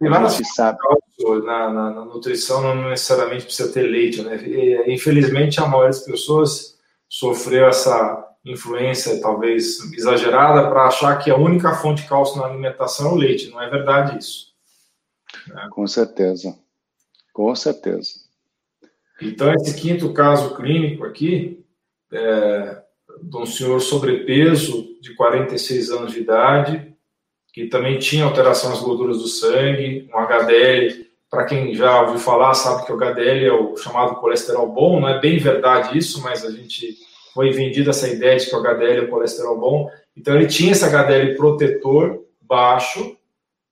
Tem várias sabe. Na, na, na, nutrição não necessariamente precisa ter leite, né? E, infelizmente, a maioria das pessoas sofreu essa influência, talvez exagerada, para achar que a única fonte de cálcio na alimentação é o leite. Não é verdade isso. Né? Com certeza. Com certeza. Então, esse quinto caso clínico aqui, é, de um senhor sobrepeso de 46 anos de idade, que também tinha alteração nas gorduras do sangue, um HDL. Para quem já ouviu falar, sabe que o HDL é o chamado colesterol bom. Não é bem verdade isso, mas a gente foi vendida essa ideia de que o HDL é o colesterol bom. Então ele tinha esse HDL protetor baixo,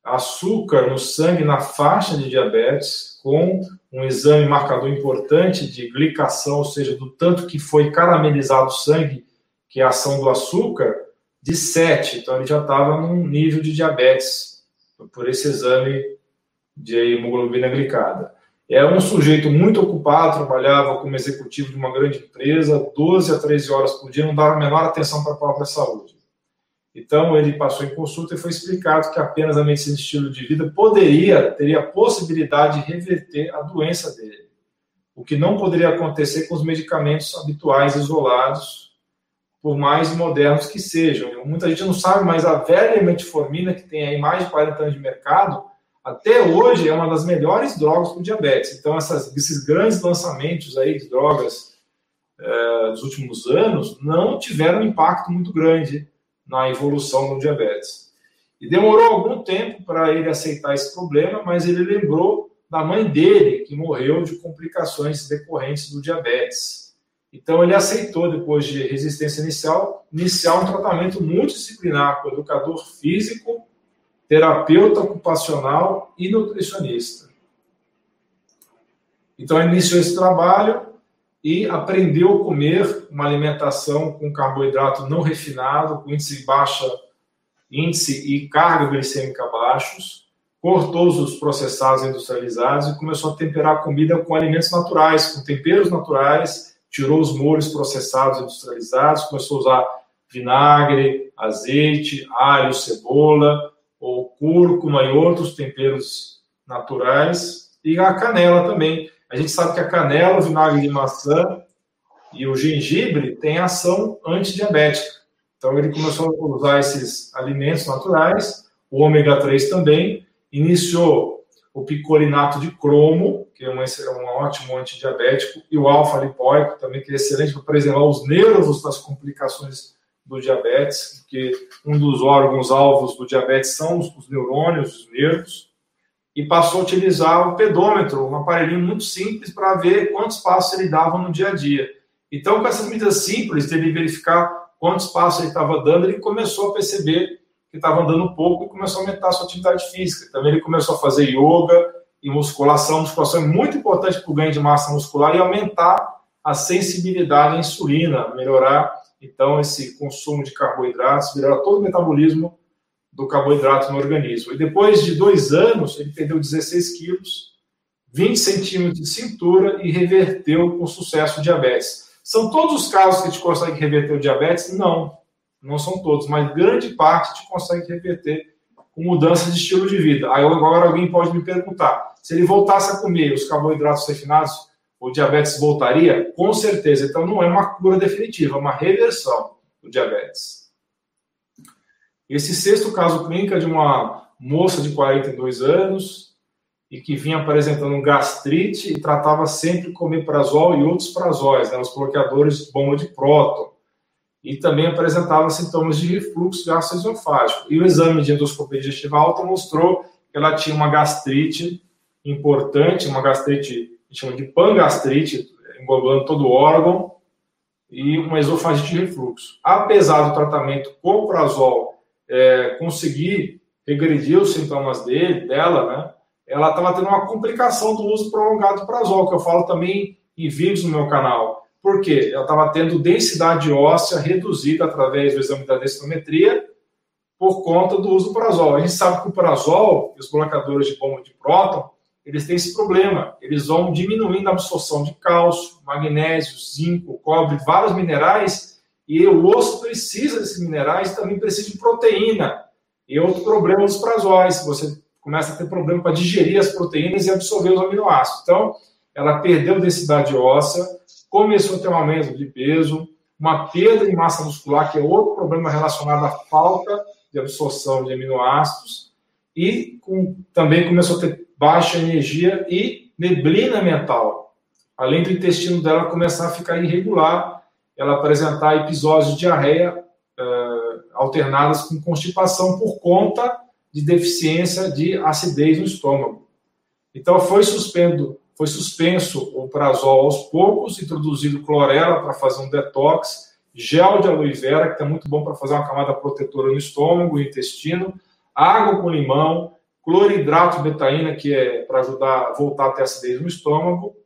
açúcar no sangue na faixa de diabetes, com um exame marcador importante de glicação, ou seja, do tanto que foi caramelizado o sangue, que é a ação do açúcar, de 7. Então ele já estava num nível de diabetes por esse exame de hemoglobina glicada. É um sujeito muito ocupado, trabalhava como executivo de uma grande empresa, 12 a 13 horas por dia, não dava a menor atenção para a própria saúde. Então, ele passou em consulta e foi explicado que apenas a medicina de estilo de vida poderia, teria a possibilidade de reverter a doença dele. O que não poderia acontecer com os medicamentos habituais isolados, por mais modernos que sejam. Muita gente não sabe, mas a velha metformina, que tem aí mais de 40 anos de mercado, até hoje é uma das melhores drogas para diabetes. Então, essas, esses grandes lançamentos aí de drogas é, dos últimos anos não tiveram um impacto muito grande na evolução do diabetes. E demorou algum tempo para ele aceitar esse problema, mas ele lembrou da mãe dele, que morreu de complicações decorrentes do diabetes. Então ele aceitou, depois de resistência inicial, iniciar um tratamento multidisciplinar com educador físico, terapeuta ocupacional e nutricionista. Então iniciou esse trabalho e aprendeu a comer uma alimentação com carboidrato não refinado, com índice baixa, índice e carga glicêmica baixos, cortou os processados industrializados e começou a temperar a comida com alimentos naturais, com temperos naturais, tirou os molhos processados industrializados, começou a usar vinagre, azeite, alho, cebola, ou cúrcuma e outros temperos naturais, e a canela também, a gente sabe que a canela, o vinagre de maçã e o gengibre têm ação antidiabética. Então ele começou a usar esses alimentos naturais, o ômega 3 também, iniciou o picolinato de cromo, que é um, é um ótimo antidiabético, e o alfa-lipóico também, que é excelente para preservar os nervos das complicações do diabetes, porque um dos órgãos alvos do diabetes são os, os neurônios, os nervos e passou a utilizar o pedômetro, um aparelhinho muito simples para ver quantos passos ele dava no dia a dia. Então, com essas medidas simples, ele verificar quantos passos ele estava dando, ele começou a perceber que estava andando pouco e começou a aumentar a sua atividade física. Também ele começou a fazer yoga e musculação. Musculação é muito importante para o ganho de massa muscular e aumentar a sensibilidade à insulina, melhorar então esse consumo de carboidratos, melhorar todo o metabolismo do carboidrato no organismo. E depois de dois anos, ele perdeu 16 quilos, 20 centímetros de cintura e reverteu com sucesso o diabetes. São todos os casos que a gente consegue reverter o diabetes? Não, não são todos, mas grande parte a gente consegue reverter com mudança de estilo de vida. Aí agora alguém pode me perguntar, se ele voltasse a comer os carboidratos refinados, o diabetes voltaria? Com certeza. Então não é uma cura definitiva, é uma reversão do diabetes. Esse sexto caso clínico é de uma moça de 42 anos e que vinha apresentando gastrite e tratava sempre com omeprazol e outros prazóis, né, os bloqueadores bomba de próton. E também apresentava sintomas de refluxo gastroesofágico. E o exame de endoscopia digestiva alta mostrou que ela tinha uma gastrite importante, uma gastrite, gente chama de pangastrite, englobando todo o órgão, e uma esofagite de refluxo. Apesar do tratamento com prazol é, conseguir regredir os sintomas dele, dela, né? Ela estava tendo uma complicação do uso prolongado do prazol, que eu falo também em vídeos no meu canal. Por quê? Ela estava tendo densidade óssea reduzida através do exame da densitometria por conta do uso do prazol. A gente sabe que o prazol os bloqueadores de bomba de próton, eles têm esse problema. Eles vão diminuindo a absorção de cálcio, magnésio, zinco, cobre, vários minerais e o osso precisa desses minerais, também precisa de proteína. E outro problema dos prazóis, você começa a ter problema para digerir as proteínas e absorver os aminoácidos. Então, ela perdeu densidade óssea, começou a ter um aumento de peso, uma perda de massa muscular, que é outro problema relacionado à falta de absorção de aminoácidos, e com, também começou a ter baixa energia e neblina mental. Além do intestino dela começar a ficar irregular, ela apresentar episódios de diarreia uh, alternadas com constipação por conta de deficiência de acidez no estômago. Então foi suspendo, foi suspenso o prazol aos poucos, introduzido clorela para fazer um detox, gel de aloe vera que está muito bom para fazer uma camada protetora no estômago e intestino, água com limão, cloridrato de betaína que é para ajudar a voltar a ter acidez no estômago,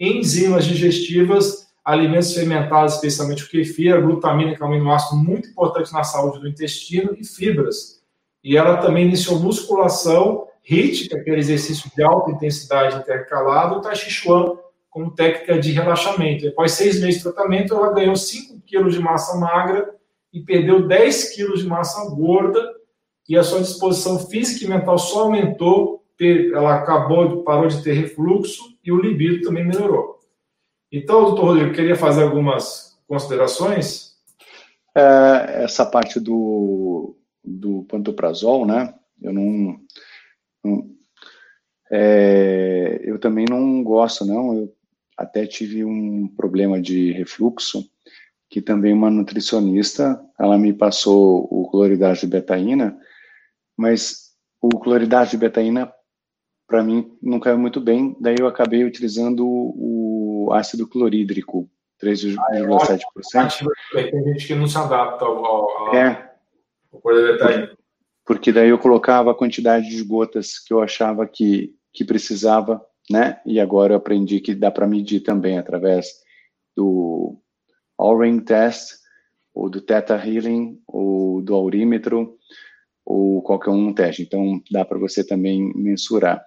enzimas digestivas, alimentos fermentados, especialmente o kefir, a glutamina, que é um aminoácido muito importante na saúde do intestino, e fibras. E ela também iniciou musculação HIIT, que é aquele exercício de alta intensidade intercalado, o Tai Chi Chuan, como técnica de relaxamento. E após seis meses de tratamento, ela ganhou 5 quilos de massa magra e perdeu 10 quilos de massa gorda, e a sua disposição física e mental só aumentou, ela acabou, parou de ter refluxo e o libido também melhorou. Então, doutor Rodrigo, queria fazer algumas considerações? É, essa parte do, do pantoprazol, né? Eu não, não é, eu também não gosto, não. Eu até tive um problema de refluxo, que também uma nutricionista, ela me passou o cloridrato de betaína, mas o cloridrato de betaína para mim não caiu muito bem, daí eu acabei utilizando o ácido clorídrico, 3,7%. Ah, tem gente que não se adapta ao, ao, é, ao. Porque daí eu colocava a quantidade de gotas que eu achava que, que precisava, né? E agora eu aprendi que dá para medir também através do All-Ring Test, ou do Theta Healing, ou do aurímetro, ou qualquer um teste. Então, dá para você também mensurar.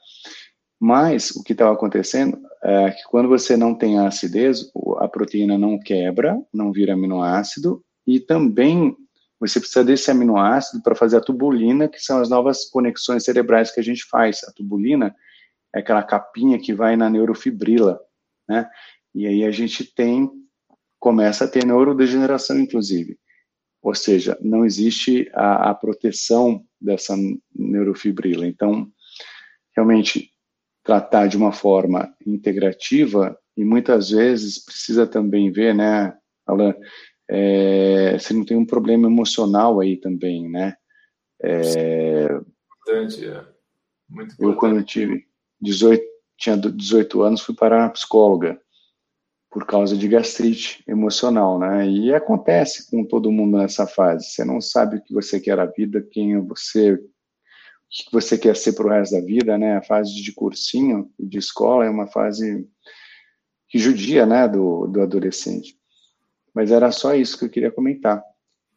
Mas o que estava acontecendo é que quando você não tem acidez, a proteína não quebra, não vira aminoácido, e também você precisa desse aminoácido para fazer a tubulina, que são as novas conexões cerebrais que a gente faz. A tubulina é aquela capinha que vai na neurofibrila, né? E aí a gente tem, começa a ter neurodegeneração, inclusive. Ou seja, não existe a, a proteção dessa neurofibrila. Então, realmente, tratar de uma forma integrativa e muitas vezes precisa também ver, né, Alan, é, se não tem um problema emocional aí também, né? É, importante, é. Muito importante. Eu, quando eu tive 18, tinha 18 anos, fui para a psicóloga por causa de gastrite emocional, né? E acontece com todo mundo nessa fase. Você não sabe o que você quer a vida, quem é você, que você quer ser para o resto da vida, né? A fase de cursinho e de escola é uma fase que judia, né, do, do adolescente. Mas era só isso que eu queria comentar.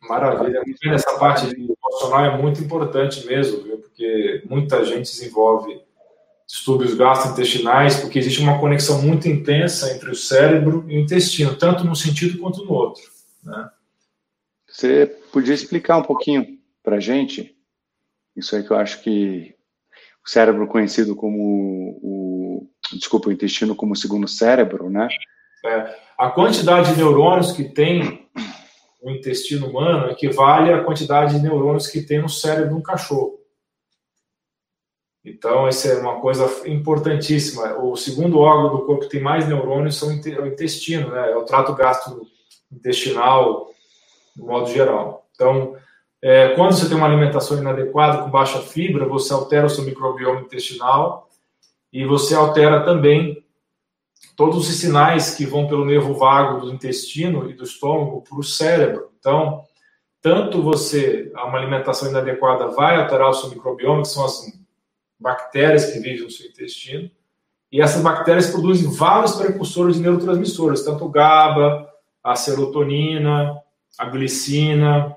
Maravilha. Essa parte emocional é muito importante mesmo, viu? porque muita gente desenvolve distúrbios gastrointestinais, porque existe uma conexão muito intensa entre o cérebro e o intestino, tanto num sentido quanto no outro. Né? Você podia explicar um pouquinho para gente isso aí que eu acho que o cérebro conhecido como o desculpa o intestino como o segundo cérebro, né? É, a quantidade de neurônios que tem no intestino humano equivale à quantidade de neurônios que tem no cérebro de um cachorro. Então, essa é uma coisa importantíssima. O segundo órgão do corpo que tem mais neurônios são o intestino, né? É o trato gastrointestinal, no modo geral. Então, é, quando você tem uma alimentação inadequada, com baixa fibra, você altera o seu microbioma intestinal e você altera também todos os sinais que vão pelo nervo vago do intestino e do estômago para o cérebro. Então, tanto você, uma alimentação inadequada vai alterar o seu microbioma, que são as bactérias que vivem no seu intestino, e essas bactérias produzem vários precursores de neurotransmissores, tanto GABA, a serotonina, a glicina.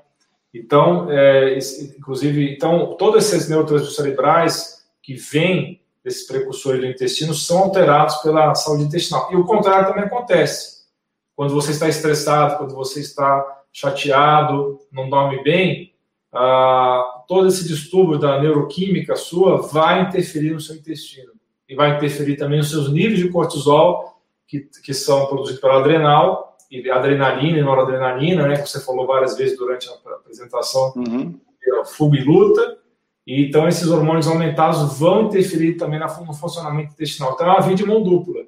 Então, é, inclusive, então, todos esses neurotransmissores cerebrais que vêm desses precursores do intestino são alterados pela saúde intestinal. E o contrário também acontece. Quando você está estressado, quando você está chateado, não dorme bem, ah, todo esse distúrbio da neuroquímica sua vai interferir no seu intestino e vai interferir também nos seus níveis de cortisol, que, que são produzidos pela adrenal, adrenalina e noradrenalina, né, que você falou várias vezes durante a apresentação, uhum. fuga e luta. E, então, esses hormônios aumentados vão interferir também no funcionamento intestinal. Então, é uma via de mão dupla.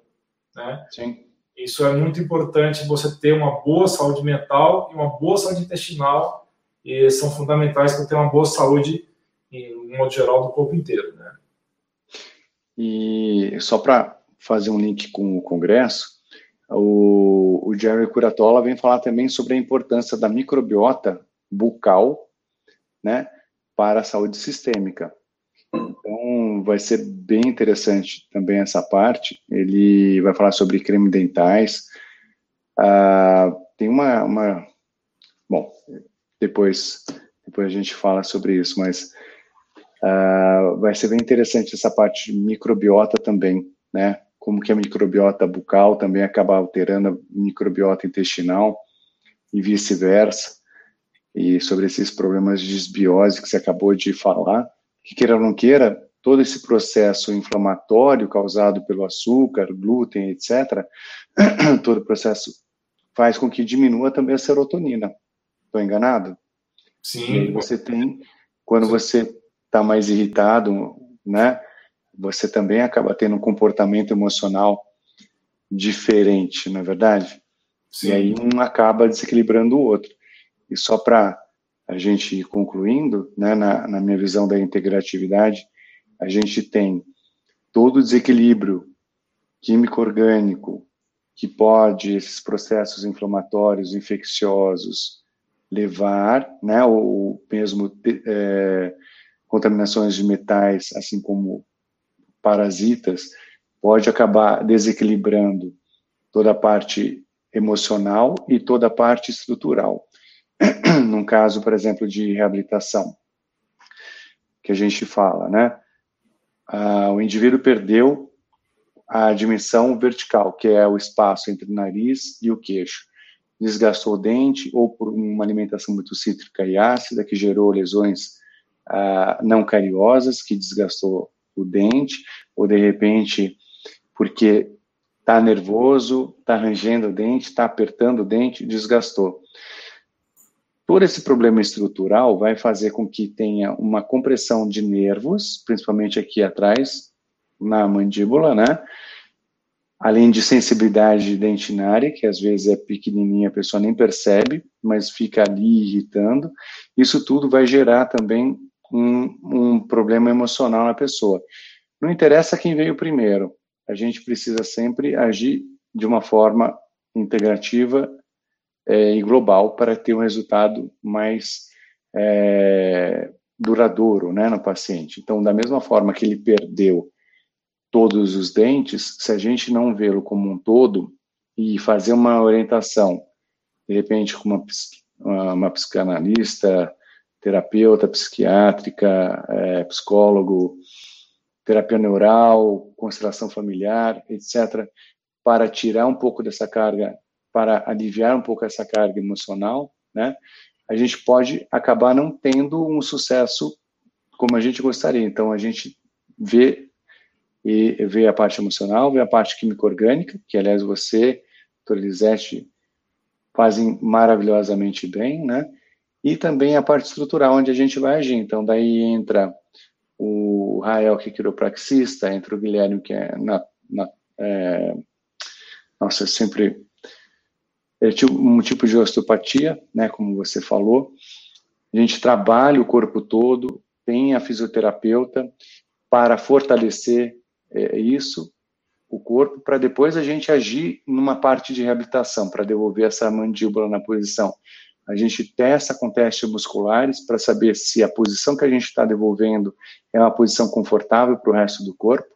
Né? Sim. Isso é muito importante, você ter uma boa saúde mental e uma boa saúde intestinal, e são fundamentais para ter uma boa saúde, em um modo geral, do corpo inteiro. Né? E só para fazer um link com o Congresso, o, o Jerry Curatola vem falar também sobre a importância da microbiota bucal, né, para a saúde sistêmica. Então, vai ser bem interessante também essa parte. Ele vai falar sobre creme dentais. Ah, tem uma, uma, Bom, depois, depois a gente fala sobre isso, mas ah, vai ser bem interessante essa parte de microbiota também, né? Como que a microbiota bucal também acaba alterando a microbiota intestinal e vice-versa. E sobre esses problemas de desbiose que você acabou de falar, que queira ou não queira, todo esse processo inflamatório causado pelo açúcar, glúten, etc., todo o processo faz com que diminua também a serotonina. Estou enganado? Sim. Você tem, quando Sim. você está mais irritado, né, você também acaba tendo um comportamento emocional diferente, não é verdade? Sim. E aí um acaba desequilibrando o outro. E só para a gente ir concluindo, né, na, na minha visão da integratividade, a gente tem todo o desequilíbrio químico-orgânico que pode esses processos inflamatórios, infecciosos levar, né, ou mesmo é, contaminações de metais, assim como parasitas, pode acabar desequilibrando toda a parte emocional e toda a parte estrutural. num caso, por exemplo, de reabilitação, que a gente fala, né? Ah, o indivíduo perdeu a dimensão vertical, que é o espaço entre o nariz e o queixo. Desgastou o dente, ou por uma alimentação muito cítrica e ácida, que gerou lesões ah, não cariosas, que desgastou o dente, ou de repente, porque está nervoso, está rangendo o dente, está apertando o dente, desgastou. Todo esse problema estrutural vai fazer com que tenha uma compressão de nervos, principalmente aqui atrás, na mandíbula, né? Além de sensibilidade dentinária, que às vezes é pequenininha, a pessoa nem percebe, mas fica ali irritando. Isso tudo vai gerar também um, um problema emocional na pessoa. Não interessa quem veio primeiro, a gente precisa sempre agir de uma forma integrativa é, e global para ter um resultado mais é, duradouro né, no paciente. Então, da mesma forma que ele perdeu todos os dentes, se a gente não vê-lo como um todo e fazer uma orientação, de repente com uma, uma psicanalista, terapeuta psiquiátrica, é, psicólogo, terapia neural, constelação familiar, etc., para tirar um pouco dessa carga para aliviar um pouco essa carga emocional, né? A gente pode acabar não tendo um sucesso como a gente gostaria. Então a gente vê e vê a parte emocional, vê a parte química orgânica, que aliás você, Dr. Lisete, fazem maravilhosamente bem, né? E também a parte estrutural, onde a gente vai agir. Então, daí entra o Rael, que é quiropraxista, entra o Guilherme, que é na, na é, nossa, sempre é um tipo de osteopatia, né, como você falou. A gente trabalha o corpo todo, tem a fisioterapeuta para fortalecer é, isso, o corpo, para depois a gente agir numa parte de reabilitação, para devolver essa mandíbula na posição. A gente testa com testes musculares para saber se a posição que a gente está devolvendo é uma posição confortável para o resto do corpo.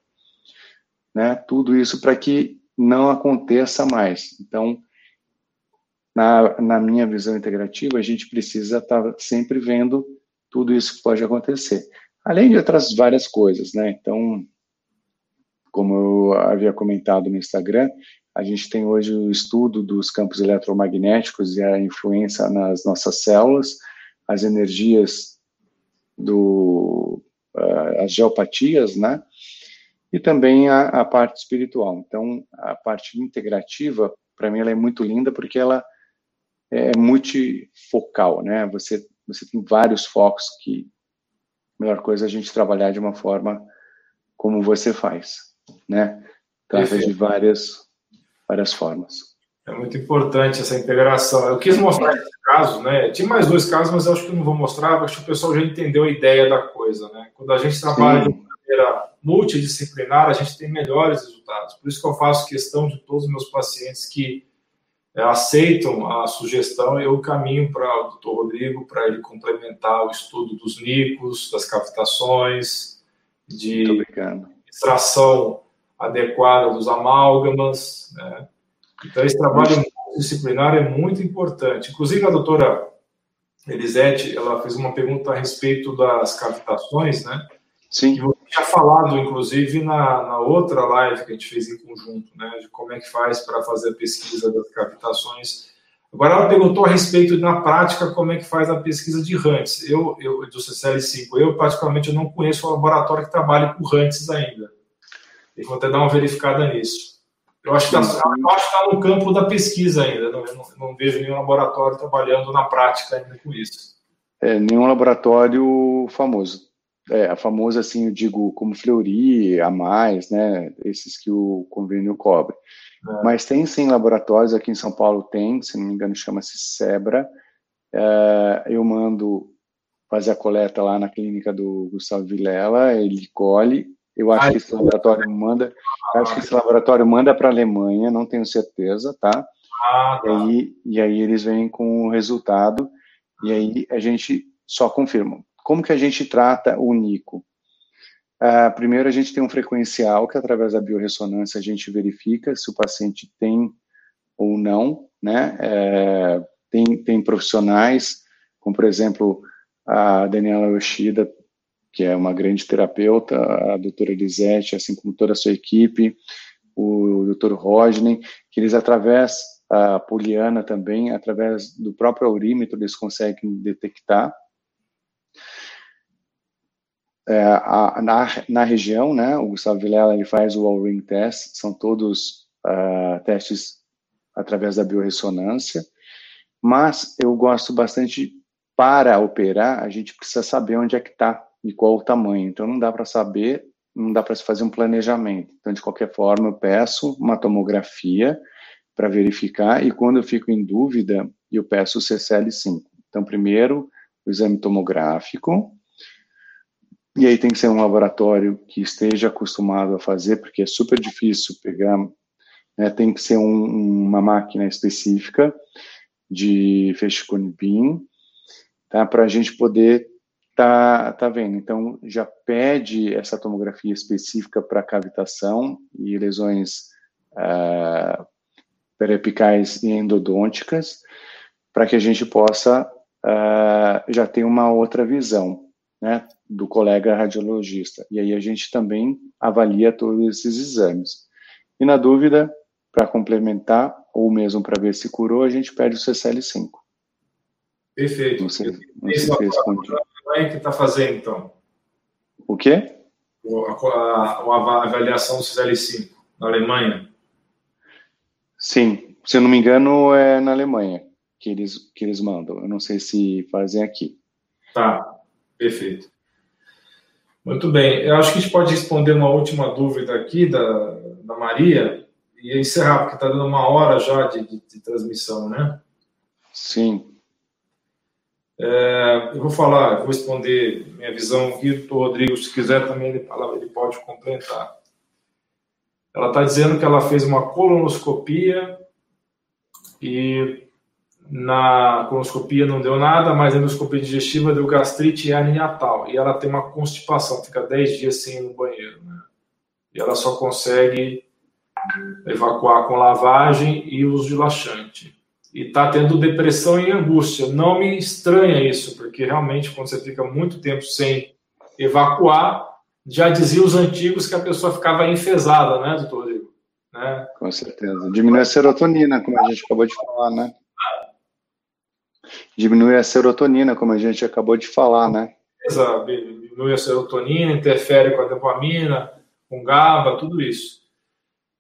Né? Tudo isso para que não aconteça mais. Então, na, na minha visão integrativa, a gente precisa estar tá sempre vendo tudo isso que pode acontecer. Além de outras várias coisas, né? Então, como eu havia comentado no Instagram, a gente tem hoje o estudo dos campos eletromagnéticos e a influência nas nossas células, as energias do uh, as geopatias, né? E também a, a, parte espiritual. Então, a parte integrativa, para mim, ela é muito linda porque ela é multifocal, né? Você, você tem vários focos que a melhor coisa é a gente trabalhar de uma forma como você faz, né? Através de várias, várias formas. É muito importante essa integração. Eu quis mostrar esse caso, né? Tinha mais dois casos, mas eu acho que não vou mostrar, acho que o pessoal já entendeu a ideia da coisa, né? Quando a gente trabalha Sim. de maneira multidisciplinar, a gente tem melhores resultados. Por isso que eu faço questão de todos os meus pacientes que é, aceitam a sugestão, eu caminho para o doutor Rodrigo para ele complementar o estudo dos nicos, das cavitações, de extração adequada dos amálgamas. Né? Então, esse trabalho disciplinar é muito importante. Inclusive, a doutora Elisete, ela fez uma pergunta a respeito das cavitações, né? Sim. Que você tinha falado, inclusive, na, na outra live que a gente fez em conjunto, né? De como é que faz para fazer a pesquisa das cavitações. Agora, ela perguntou a respeito, na prática, como é que faz a pesquisa de RANTs. Eu, eu do CCL5, eu, particularmente, eu não conheço o laboratório que trabalha com RANTs ainda. E vou até dar uma verificada nisso. Eu acho que está tá no campo da pesquisa ainda. Não, não, não, vejo nenhum laboratório trabalhando na prática ainda com isso. É, nenhum laboratório famoso. É, famoso, assim, eu digo, como Fleury, a mais, né? Esses que o convênio cobre. É. Mas tem sim laboratórios, aqui em São Paulo tem, se não me engano, chama-se Sebra. É, eu mando fazer a coleta lá na clínica do Gustavo Vilela, ele colhe eu acho que esse laboratório manda, acho que esse laboratório manda para a Alemanha, não tenho certeza, tá? Ah, tá. E, aí, e aí eles vêm com o resultado e aí a gente só confirma. Como que a gente trata o Nico? Uh, primeiro, a gente tem um frequencial que, através da biorressonância, a gente verifica se o paciente tem ou não, né? É, tem, tem profissionais, como, por exemplo, a Daniela Yoshida que é uma grande terapeuta, a doutora Elisete, assim como toda a sua equipe, o doutor Rodney, que eles, através, a Poliana também, através do próprio aurímetro, eles conseguem detectar. É, a, na, na região, né, o Gustavo Vilela, ele faz o All-Ring Test, são todos uh, testes através da biorressonância, mas eu gosto bastante, para operar, a gente precisa saber onde é que está e qual o tamanho. Então, não dá para saber, não dá para se fazer um planejamento. Então, de qualquer forma, eu peço uma tomografia para verificar, e quando eu fico em dúvida, eu peço o CCL5. Então, primeiro, o exame tomográfico, e aí tem que ser um laboratório que esteja acostumado a fazer, porque é super difícil pegar, né, tem que ser um, uma máquina específica de feixe-conibim, tá, para a gente poder Tá, tá vendo. Então, já pede essa tomografia específica para cavitação e lesões uh, perepicais e endodônticas, para que a gente possa uh, já ter uma outra visão, né, do colega radiologista. E aí a gente também avalia todos esses exames. E na dúvida, para complementar, ou mesmo para ver se curou, a gente pede o CCL5. Perfeito. Não sei, não sei se respondi é que está fazendo, então? O quê? A, a, a avaliação do CL5 na Alemanha. Sim, se eu não me engano, é na Alemanha que eles, que eles mandam. Eu não sei se fazem aqui. Tá, perfeito. Muito bem. Eu acho que a gente pode responder uma última dúvida aqui da, da Maria e encerrar, porque está dando uma hora já de, de, de transmissão, né? Sim. É, eu vou falar, vou responder minha visão doutor Rodrigo, se quiser também ele, pode complementar. Ela está dizendo que ela fez uma colonoscopia e na colonoscopia não deu nada, mas a endoscopia digestiva deu gastrite e hernia E ela tem uma constipação, fica 10 dias sem ir no banheiro. Né? E ela só consegue evacuar com lavagem e uso de laxante e está tendo depressão e angústia. Não me estranha isso, porque realmente quando você fica muito tempo sem evacuar, já diziam os antigos que a pessoa ficava enfesada, né, doutor Rodrigo? Né? Com certeza. Diminui a serotonina, como a gente acabou de falar, né? Diminui a serotonina, como a gente acabou de falar, né? Exato. Diminui a serotonina, interfere com a dopamina, com GABA, tudo isso.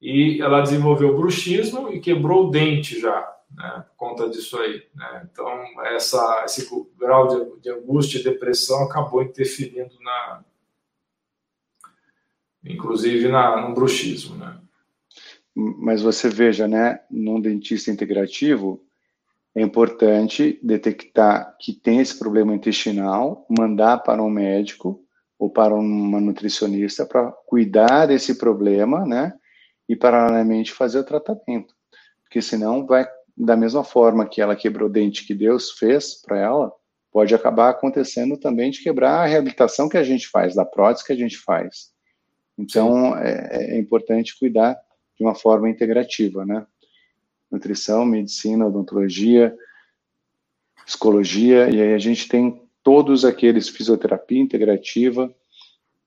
E ela desenvolveu bruxismo e quebrou o dente já né, por conta disso aí. Né? Então, essa, esse grau de, de, angústia e depressão acabou interferindo na, inclusive na, no bruxismo. Né? mas você veja, né, num dentista integrativo, é importante detectar que tem esse problema intestinal, mandar para um médico ou para uma nutricionista para cuidar desse problema, né? E paralelamente fazer o tratamento. Porque senão vai da mesma forma que ela quebrou o dente que Deus fez para ela, pode acabar acontecendo também de quebrar a reabilitação que a gente faz, da prótese que a gente faz. Então, é, é importante cuidar de uma forma integrativa, né? Nutrição, medicina, odontologia, psicologia, e aí a gente tem todos aqueles, fisioterapia integrativa,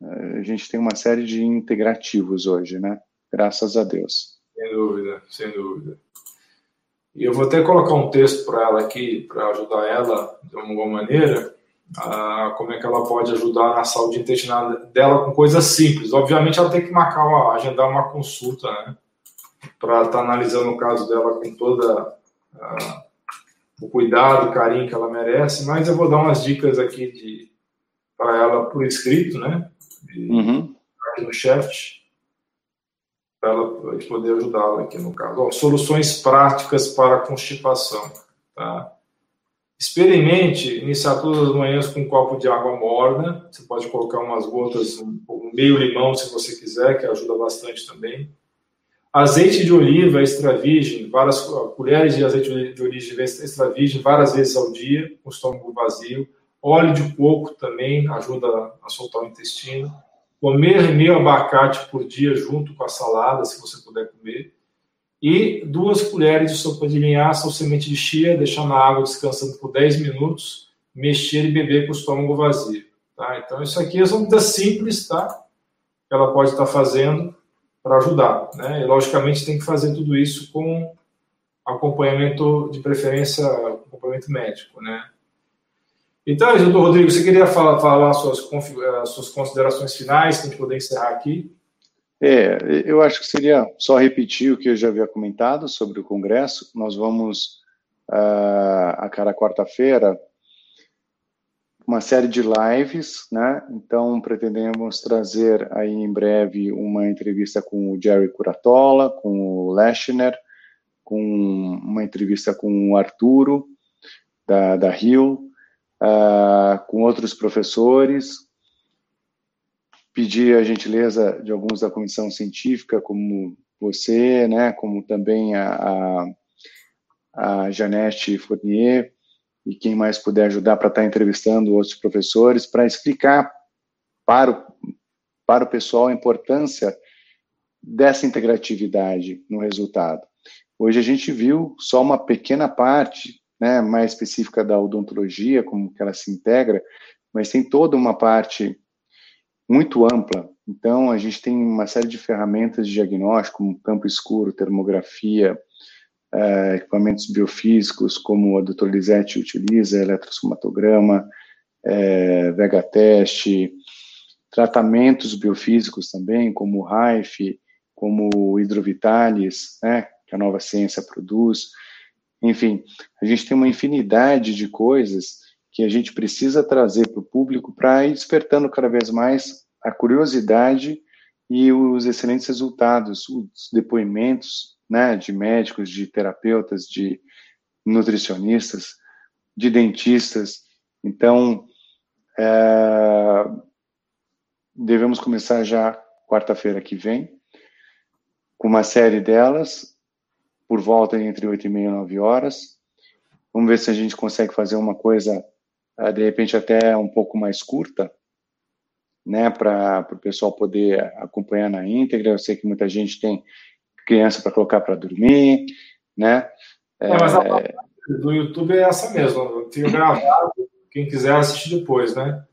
a gente tem uma série de integrativos hoje, né? Graças a Deus. Sem dúvida, sem dúvida. E eu vou até colocar um texto para ela aqui, para ajudar ela de alguma maneira, a, como é que ela pode ajudar na saúde intestinal dela com coisas simples. Obviamente, ela tem que marcar, uma, agendar uma consulta, né? Para estar tá analisando o caso dela com toda a, o cuidado, o carinho que ela merece. Mas eu vou dar umas dicas aqui para ela por escrito, né? E, uhum. Aqui no chat ela poder ajudá-la aqui no caso. Ó, soluções práticas para constipação. Tá? Experimente iniciar todas as manhãs com um copo de água morna. Você pode colocar umas gotas, um, um meio limão se você quiser, que ajuda bastante também. Azeite de oliva extra virgem, várias colheres de azeite de oliva extra virgem várias vezes ao dia, com o estômago vazio. Óleo de coco também ajuda a soltar o intestino comer meio abacate por dia junto com a salada, se você puder comer, e duas colheres de sopa de linhaça ou semente de chia, deixar na água descansando por 10 minutos, mexer e beber com o estômago vazio. Tá? Então, isso aqui são medidas simples, tá? Que ela pode estar fazendo para ajudar, né? E, logicamente, tem que fazer tudo isso com acompanhamento de preferência, acompanhamento médico, né? Então, doutor Rodrigo, você queria falar, falar suas, eh, suas considerações finais, para a gente poder encerrar aqui? É, eu acho que seria só repetir o que eu já havia comentado sobre o Congresso. Nós vamos, uh, a cada quarta-feira, uma série de lives, né? Então, pretendemos trazer aí em breve uma entrevista com o Jerry Curatola, com o Leshner, com uma entrevista com o Arturo, da, da Rio, uh, com outros professores, pedir a gentileza de alguns da comissão científica, como você, né, como também a, a, a Janete Fournier, e quem mais puder ajudar para estar tá entrevistando outros professores, para explicar para o, para o pessoal a importância dessa integratividade no resultado. Hoje a gente viu só uma pequena parte né, mais específica da odontologia, como que ela se integra, mas tem toda uma parte muito ampla. Então, a gente tem uma série de ferramentas de diagnóstico, como campo escuro, termografia, uh, equipamentos biofísicos, como a doutora Lisete utiliza, eletrossomatograma, uh, Vega Teste, tratamentos biofísicos também, como o RAIF, como o Hidrovitalis, né, que a nova ciência produz, enfim, a gente tem uma infinidade de coisas que a gente precisa trazer para o público para ir despertando cada vez mais a curiosidade e os excelentes resultados, os depoimentos né, de médicos, de terapeutas, de nutricionistas, de dentistas. Então, é, devemos começar já quarta-feira que vem com uma série delas por volta entre 8 e meia e 9 horas. Vamos ver se a gente consegue fazer uma coisa, eh, de repente, até um pouco mais curta, né, para o pessoal poder acompanhar na íntegra. Eu sei que muita gente tem criança para colocar para dormir, né? É, mas a é, do YouTube é essa mesmo. Eu tenho gravado, quem quiser assistir depois, né?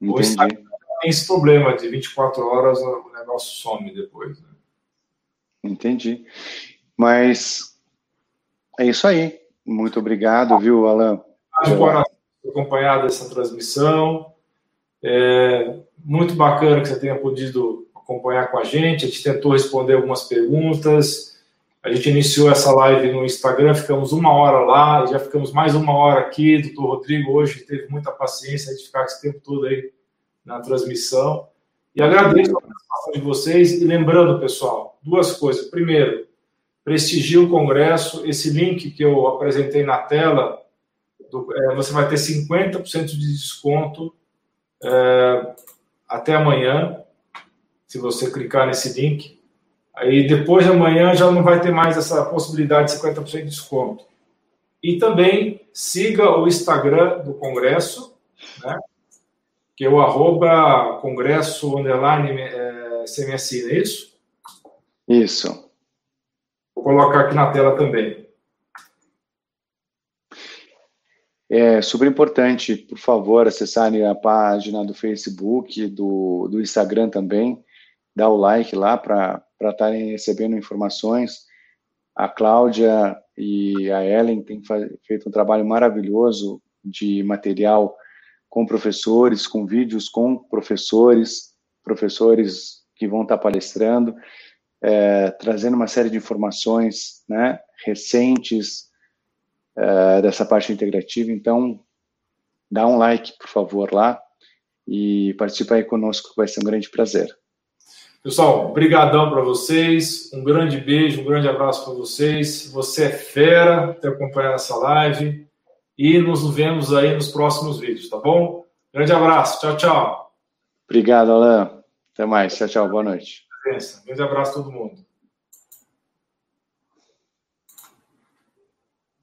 Entendi. tem esse problema de 24 horas, o negócio some depois. Né? Entendi. Mas é isso aí. Muito obrigado, viu, Alan? acompanhado essa transmissão. É muito bacana que você tenha podido acompanhar com a gente. A gente tentou responder algumas perguntas. A gente iniciou essa live no Instagram, ficamos uma hora lá, já ficamos mais uma hora aqui. Doutor Rodrigo hoje teve muita paciência de ficar esse tempo todo aí na transmissão. E agradeço a participação de vocês. E lembrando, pessoal, duas coisas. Primeiro, prestigie o Congresso. Esse link que eu apresentei na tela, do, é, você vai ter 50% de desconto é, até amanhã, se você clicar nesse link. Aí depois de amanhã já não vai ter mais essa possibilidade de 50% de desconto. E também siga o Instagram do Congresso, né? que é o arroba congresso underline é, CMSI, não é isso? Isso. Colocar aqui na tela também. É super importante, por favor, acessarem a página do Facebook, do, do Instagram também, dar o like lá para estarem recebendo informações. A Cláudia e a Ellen têm feito um trabalho maravilhoso de material com professores, com vídeos com professores, professores que vão estar palestrando, é, trazendo uma série de informações né, recentes é, dessa parte integrativa. Então, dá um like, por favor, lá e participa aí conosco, vai ser um grande prazer. Pessoal, brigadão para vocês, um grande beijo, um grande abraço para vocês. Você é fera ter acompanhado essa live e nos vemos aí nos próximos vídeos, tá bom? Grande abraço, tchau, tchau. Obrigado, Alain. Até mais, tchau, tchau, boa noite. Grande abraço a todo mundo.